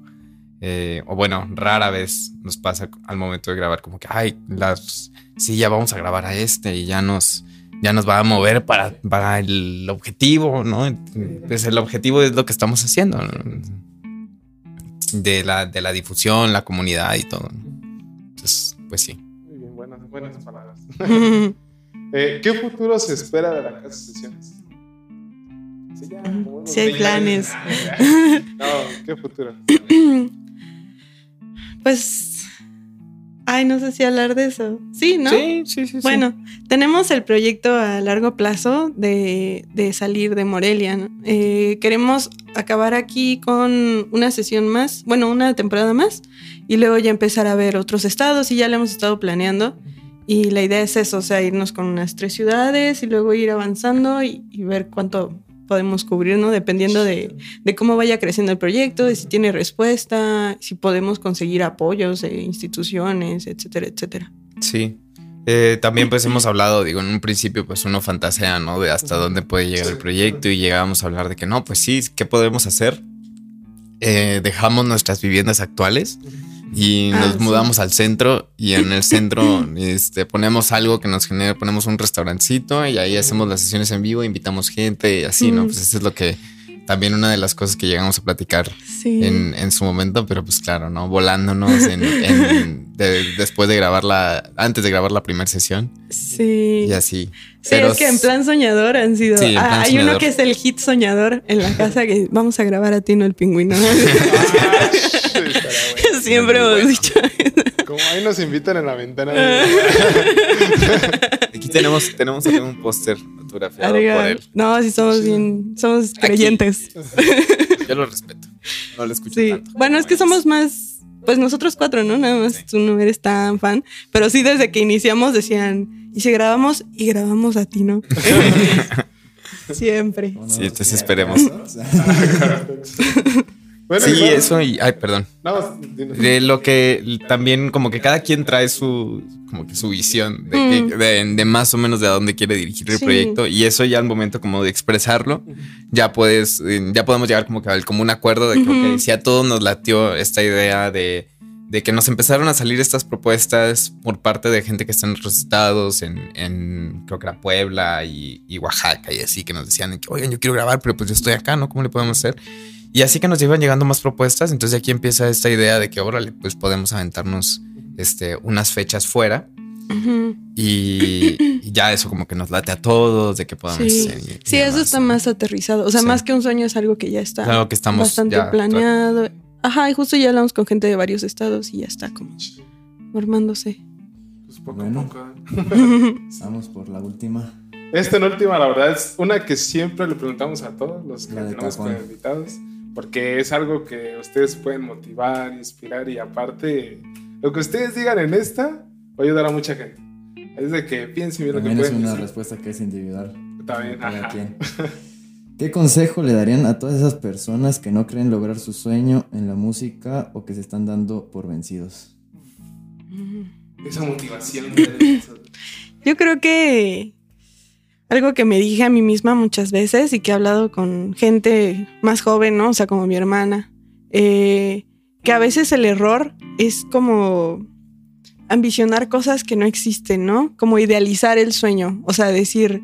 eh, o bueno, rara vez nos pasa al momento de grabar como que, ay, las, sí, ya vamos a grabar a este y ya nos, ya nos va a mover para, para el objetivo, ¿no? Pues el objetivo es lo que estamos haciendo, ¿no? de, la, de la difusión, la comunidad y todo. ¿no? Entonces, pues sí. Muy bien, buenas, buenas palabras. <laughs> <laughs> Eh, ¿Qué futuro se espera de la casa de sesiones? Sí, ya, como unos Sí hay 20 planes. <laughs> <laughs> No, ¿qué futuro? <clears throat> Pues. Ay, no sé si hablar de eso. Sí, ¿no? Sí, sí, sí. sí. Bueno, tenemos el proyecto a largo plazo de, de salir de Morelia. ¿no? Eh, queremos acabar aquí con una sesión más, bueno, una temporada más, y luego ya empezar a ver otros estados y ya lo hemos estado planeando. Y la idea es eso, o sea, irnos con unas tres ciudades y luego ir avanzando y, y ver cuánto podemos cubrir, ¿no? Dependiendo de, de cómo vaya creciendo el proyecto, de si tiene respuesta, si podemos conseguir apoyos de instituciones, etcétera, etcétera. Sí. Eh, también pues hemos hablado, digo, en un principio pues uno fantasea, ¿no? De hasta dónde puede llegar el proyecto y llegábamos a hablar de que no, pues sí, ¿qué podemos hacer? Eh, dejamos nuestras viviendas actuales y Ah, nos sí. mudamos al centro y en el <laughs> centro este, ponemos algo que nos genere, ponemos un restaurancito y ahí hacemos las sesiones en vivo, invitamos gente y así, ¿no? Pues eso es lo que también una de las cosas que llegamos a platicar Sí. en, en su momento, pero pues claro, ¿no? Volándonos en, en- de- después de grabar la, antes de grabar la primera sesión Sí. y así. Sí, Pero es que en plan soñador han sido. Sí, en Ah, hay uno que es el hit soñador en la casa que vamos a grabar a Tino el pingüino. <laughs> Ah. <laughs> Siempre hemos dicho. Como ahí nos invitan en la ventana. <laughs> Aquí tenemos, tenemos acá un póster autografiado por él. No, sí somos bien, somos creyentes. Yo lo respeto. No lo escucho Sí. tanto. Bueno, es que somos más, pues nosotros cuatro, ¿no? Nada más tú no eres tan fan, pero sí desde que iniciamos decían, y si grabamos, y grabamos a Tino. <laughs> Siempre. Uno, Sí, entonces esperemos. <laughs> Bueno, Sí, igual- eso y. Ay, perdón. No. De lo que también, como que cada quien trae su, como que su visión de, que- Mm. de, de más o menos de a dónde quiere dirigir el Sí. proyecto. Y eso ya al momento como de expresarlo, ya puedes, ya podemos llegar como que al común acuerdo de que, Ujú. ok, si a todos nos latió esta idea de, de que nos empezaron a salir estas propuestas por parte de gente que está en otros estados, en, en creo que era Puebla y, y Oaxaca y así, que nos decían que, oigan, yo quiero grabar, pero pues yo estoy acá, ¿no? ¿Cómo le podemos hacer? Y así que nos iban llegando más propuestas, entonces aquí empieza esta idea de que, órale, pues podemos aventarnos este, unas fechas fuera y, y ya eso como que nos late a todos, de que podamos... Sí, hacer y- y sí eso está más aterrizado. O sea, Sí. más que un sueño es algo que ya está Claro que estamos bastante ya planeado. Ajá, y justo ya hablamos con gente de varios estados y ya está como formándose. Pues poco Bueno. a poco. ¿eh? <laughs> Vamos por la última. Esta en última, la verdad, es una que siempre le preguntamos a todos los que tenemos invitados. Porque es algo que ustedes pueden motivar, inspirar y aparte, lo que ustedes digan en esta va a ayudar a mucha gente. Es de que piensen bien lo que También es pueden una decir. respuesta que es individual. También, Cada ajá. quien. <laughs> ¿Qué consejo le darían a todas esas personas que no creen lograr su sueño en la música o que se están dando por vencidos? Esa motivación. <laughs> Yo creo que algo que me dije a mí misma muchas veces y que he hablado con gente más joven, ¿no? O sea, como mi hermana, eh, que a veces el error es como ambicionar cosas que no existen, ¿no? Como idealizar el sueño, o sea, decir,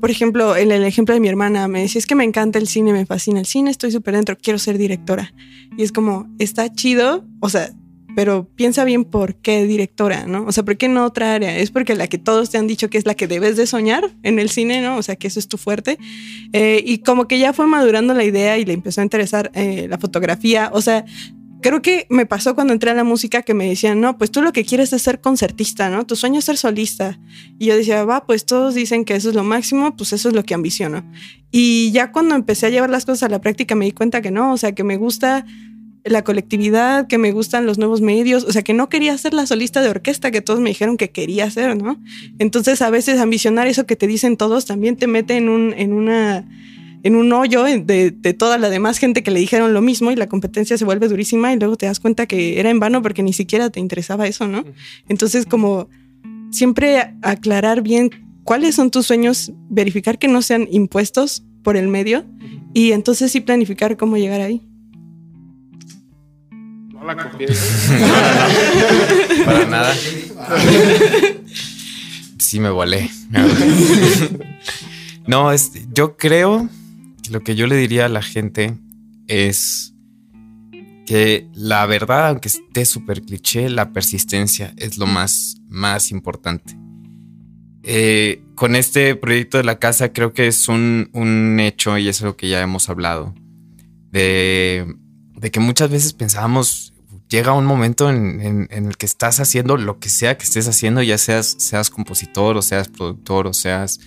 por ejemplo, el ejemplo de mi hermana, me decía, es que me encanta el cine, me fascina el cine, estoy súper dentro, quiero ser directora. Y es como, está chido, o sea, pero piensa bien por qué directora, ¿no? O sea, ¿por qué no otra área? Es porque la que todos te han dicho que es la que debes de soñar en el cine, ¿no? O sea, que eso es tu fuerte. Eh, y como que ya fue madurando la idea y le empezó a interesar eh, la fotografía. O sea, creo que me pasó cuando entré a la música que me decían, no, pues tú lo que quieres es ser concertista, ¿no? Tu sueño es ser solista. Y yo decía, va, pues todos dicen que eso es lo máximo, pues eso es lo que ambiciono. Y ya cuando empecé a llevar las cosas a la práctica me di cuenta que no, o sea, que me gusta la colectividad, que me gustan los nuevos medios, o sea, que no quería ser la solista de orquesta que todos me dijeron que quería ser, ¿no? Entonces a veces ambicionar eso que te dicen todos también te mete en un, en una, en un hoyo de, de toda la demás gente que le dijeron lo mismo y la competencia se vuelve durísima y luego te das cuenta que era en vano porque ni siquiera te interesaba eso, ¿no? Entonces como siempre aclarar bien cuáles son tus sueños, verificar que no sean impuestos por el medio y entonces sí planificar cómo llegar ahí. No la copié. Para nada. Sí me volé. No, es, yo creo que lo que yo le diría a la gente es que la verdad, aunque esté súper cliché, la persistencia es lo más, más importante. Eh, con este proyecto de la casa creo que es un, un hecho y es lo que ya hemos hablado, de, de que muchas veces pensábamos, llega un momento en, el que estás haciendo lo que sea que estés haciendo, ya seas, seas compositor o seas productor o seas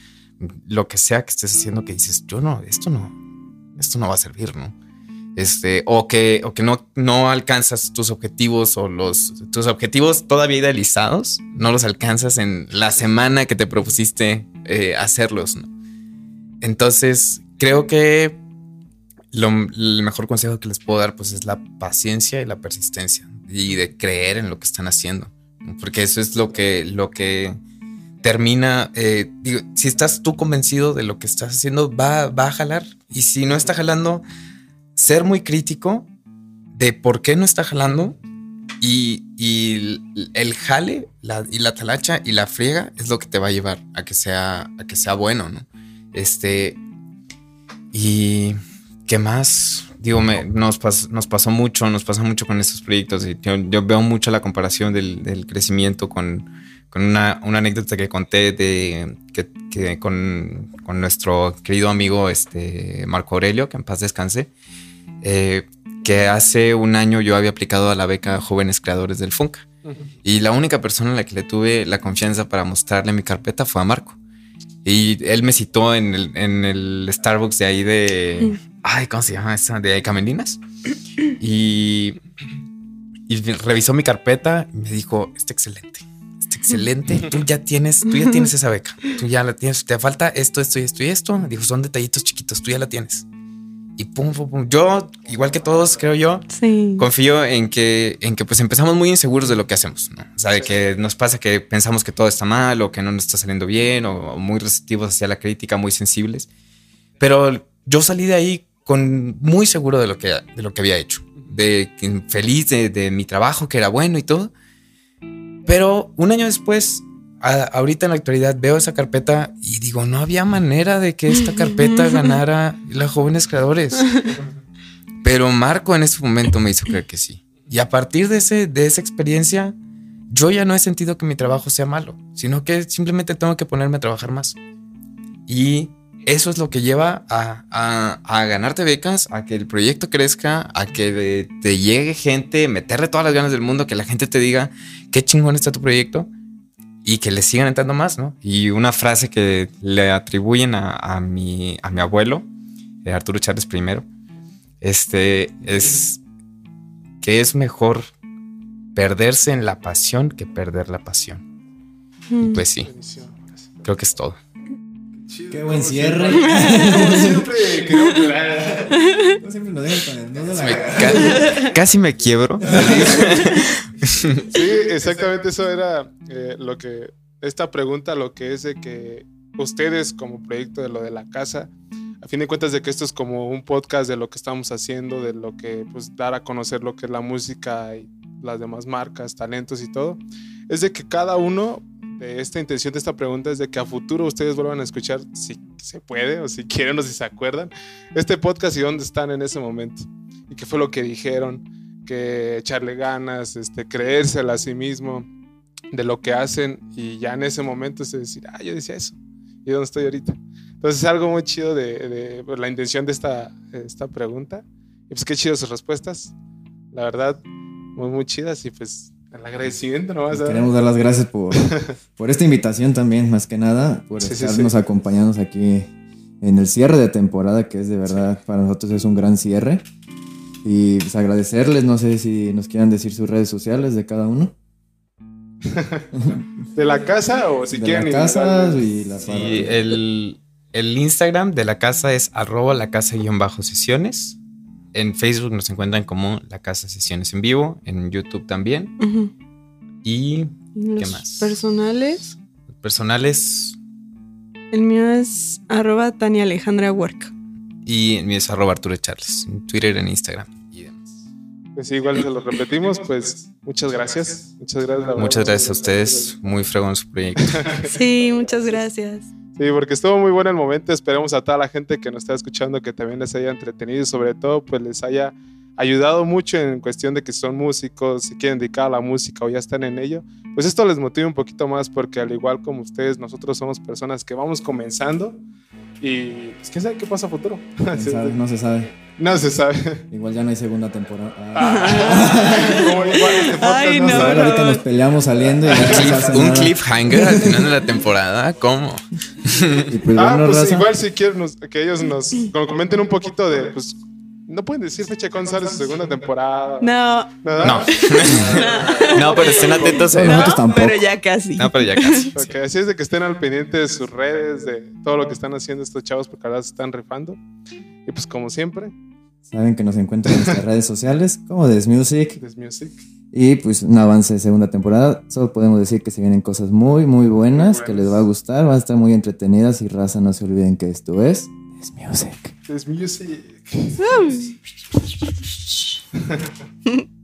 lo que sea que estés haciendo, que dices, yo no, esto no, esto no va a servir, ¿no? Este, o que, o que no, no alcanzas tus objetivos o los, tus objetivos todavía idealizados, no los alcanzas en la semana que te propusiste eh, hacerlos, ¿no? Entonces, creo que lo, mejor consejo que les puedo dar pues es la paciencia y la persistencia y de creer en lo que están haciendo, porque eso es lo que, lo que termina, eh, si estás tú convencido de lo que estás haciendo, va, va a jalar. Y si no está jalando, ser muy crítico de por qué no está jalando y, y el jale la, y la talacha y la friega es lo que te va a llevar a que sea, a que sea bueno, ¿no? Este, y qué más, digo, nos, pas, nos pasó mucho, nos pasa mucho con estos proyectos y yo, veo mucho la comparación del, crecimiento con una, anécdota que conté de que, con, nuestro querido amigo este, Marco Aurelio, que en paz descanse, eh, que hace un año yo había aplicado a la beca Jóvenes Creadores del FUNCA. Y la única persona a la que le tuve la confianza para mostrarle mi carpeta fue a Marco. Y él me citó en el Starbucks de ahí de... Ay, ¿cómo se llama esa? De Camelinas. Y, y revisó mi carpeta y me dijo, está excelente excelente, tú ya tienes, tú ya tienes esa beca, tú ya la tienes, te falta esto, esto y esto y esto. Dijo, son detallitos chiquitos, tú ya la tienes. Y pum, pum, pum. Yo, igual que todos, creo yo, sí. confío en que, en que pues empezamos muy inseguros de lo que hacemos, ¿no? O sea, de que nos pasa que pensamos que todo está mal o que no nos está saliendo bien o, o muy receptivos hacia la crítica, muy sensibles. Pero yo salí de ahí con muy seguro de lo que, de lo que había hecho, de feliz de, de mi trabajo, que era bueno y todo. Pero un año después, a, ahorita en la actualidad, veo esa carpeta y digo, no había manera de que esta carpeta <laughs> ganara los jóvenes creadores. Pero Marco en ese momento me hizo creer que sí. Y a partir de, ese, de esa experiencia, yo ya no he sentido que mi trabajo sea malo, sino que simplemente tengo que ponerme a trabajar más. Y eso es lo que lleva a, a, a ganarte becas, a que el proyecto crezca, a que te llegue gente, meterle todas las ganas del mundo, que la gente te diga qué chingón está tu proyecto y que le sigan entrando más, ¿no? Y una frase que le atribuyen a, a mi, a mi abuelo, eh, Arturo Chávez I, Este es que es mejor perderse en la pasión que perder la pasión. Mm. Pues sí, creo que es todo. Qué buen cierre. Como siempre, <laughs> No siempre nos dejan con el nudo en la Me garganta. ca- casi me quiebro. <laughs> Sí, exactamente eso era eh, lo que, esta pregunta lo que es de que ustedes como proyecto de lo de la casa, a fin de cuentas de que esto es como un podcast de lo que estamos haciendo, de lo que pues dar a conocer lo que es la música y las demás marcas, talentos y todo, es de que cada uno esta intención de esta pregunta es de que a futuro ustedes vuelvan a escuchar si se puede o si quieren o si se acuerdan este podcast y dónde están en ese momento y qué fue lo que dijeron que echarle ganas, este, creérsela a sí mismo de lo que hacen y ya en ese momento es decir, ah, yo decía eso, ¿y dónde estoy ahorita? Entonces es algo muy chido de, de, pues, la intención de esta, esta pregunta. Y pues qué chido sus respuestas, la verdad, muy, muy chidas y pues el agradecimiento nomás. Les ¿verdad? queremos dar las gracias por, <laughs> por esta invitación también, más que nada, por Sí, estarnos sí. acompañándonos aquí en el cierre de temporada, que es de verdad para nosotros es un gran cierre. Y pues agradecerles, no sé si nos quieran decir sus redes sociales de cada uno. <laughs> ¿De la casa o si de quieren la casa y la Sí, el, el Instagram de la casa es arroba la casa guion bajo sesiones. En Facebook nos encuentran como la casa sesiones en vivo, en YouTube también. Y Y los más? Personales. personales El mío es arroba Tania Alejandra Work. y el mío es arroba Arturo Charles, en Twitter, en Instagram y demás. Pues sí, igual se lo repetimos, pues muchas gracias. Muchas gracias. Muchas gracias a ustedes, muy fregón su proyecto. <laughs> Sí, muchas gracias. Sí, porque estuvo muy bueno el momento. Esperemos a toda la gente que nos está escuchando que también les haya entretenido y sobre todo pues les haya ayudado mucho en cuestión de que son músicos, si quieren dedicar a la música o ya están en ello. Pues esto les motiva un poquito más porque al igual como ustedes, nosotros somos personas que vamos comenzando y pues, quién sabe qué pasa a futuro. <laughs> ¿Quién sabe? No se sabe. no se sabe. Igual ya no hay segunda temporada. <laughs> Como igual este Ay, no no, sabe. Igual ahorita nos peleamos saliendo y no Un nada. cliffhanger al final de la temporada, ¿cómo? <laughs> Y pues Ah, bueno, pues raza, igual si quieren nos- que ellos nos nos comenten un poquito de, pues, no pueden decir fecha cuándo sale su segunda temporada. No, ¿Nada? No. <laughs> no, pero estén atentos. No, nosotros no, tampoco. pero ya casi. No, pero ya casi. Ok, así es de que estén al pendiente de sus redes, de todo lo que están haciendo estos chavos, porque ahora se están rifando. Y pues como siempre, saben que nos encuentran en nuestras redes sociales como Des Music This Music. y pues un avance de segunda temporada. Solo podemos decir que se vienen cosas muy, muy buenas, que les va a gustar, van a estar muy entretenidas y raza, no se olviden que esto es Des Music. This Music. Uy.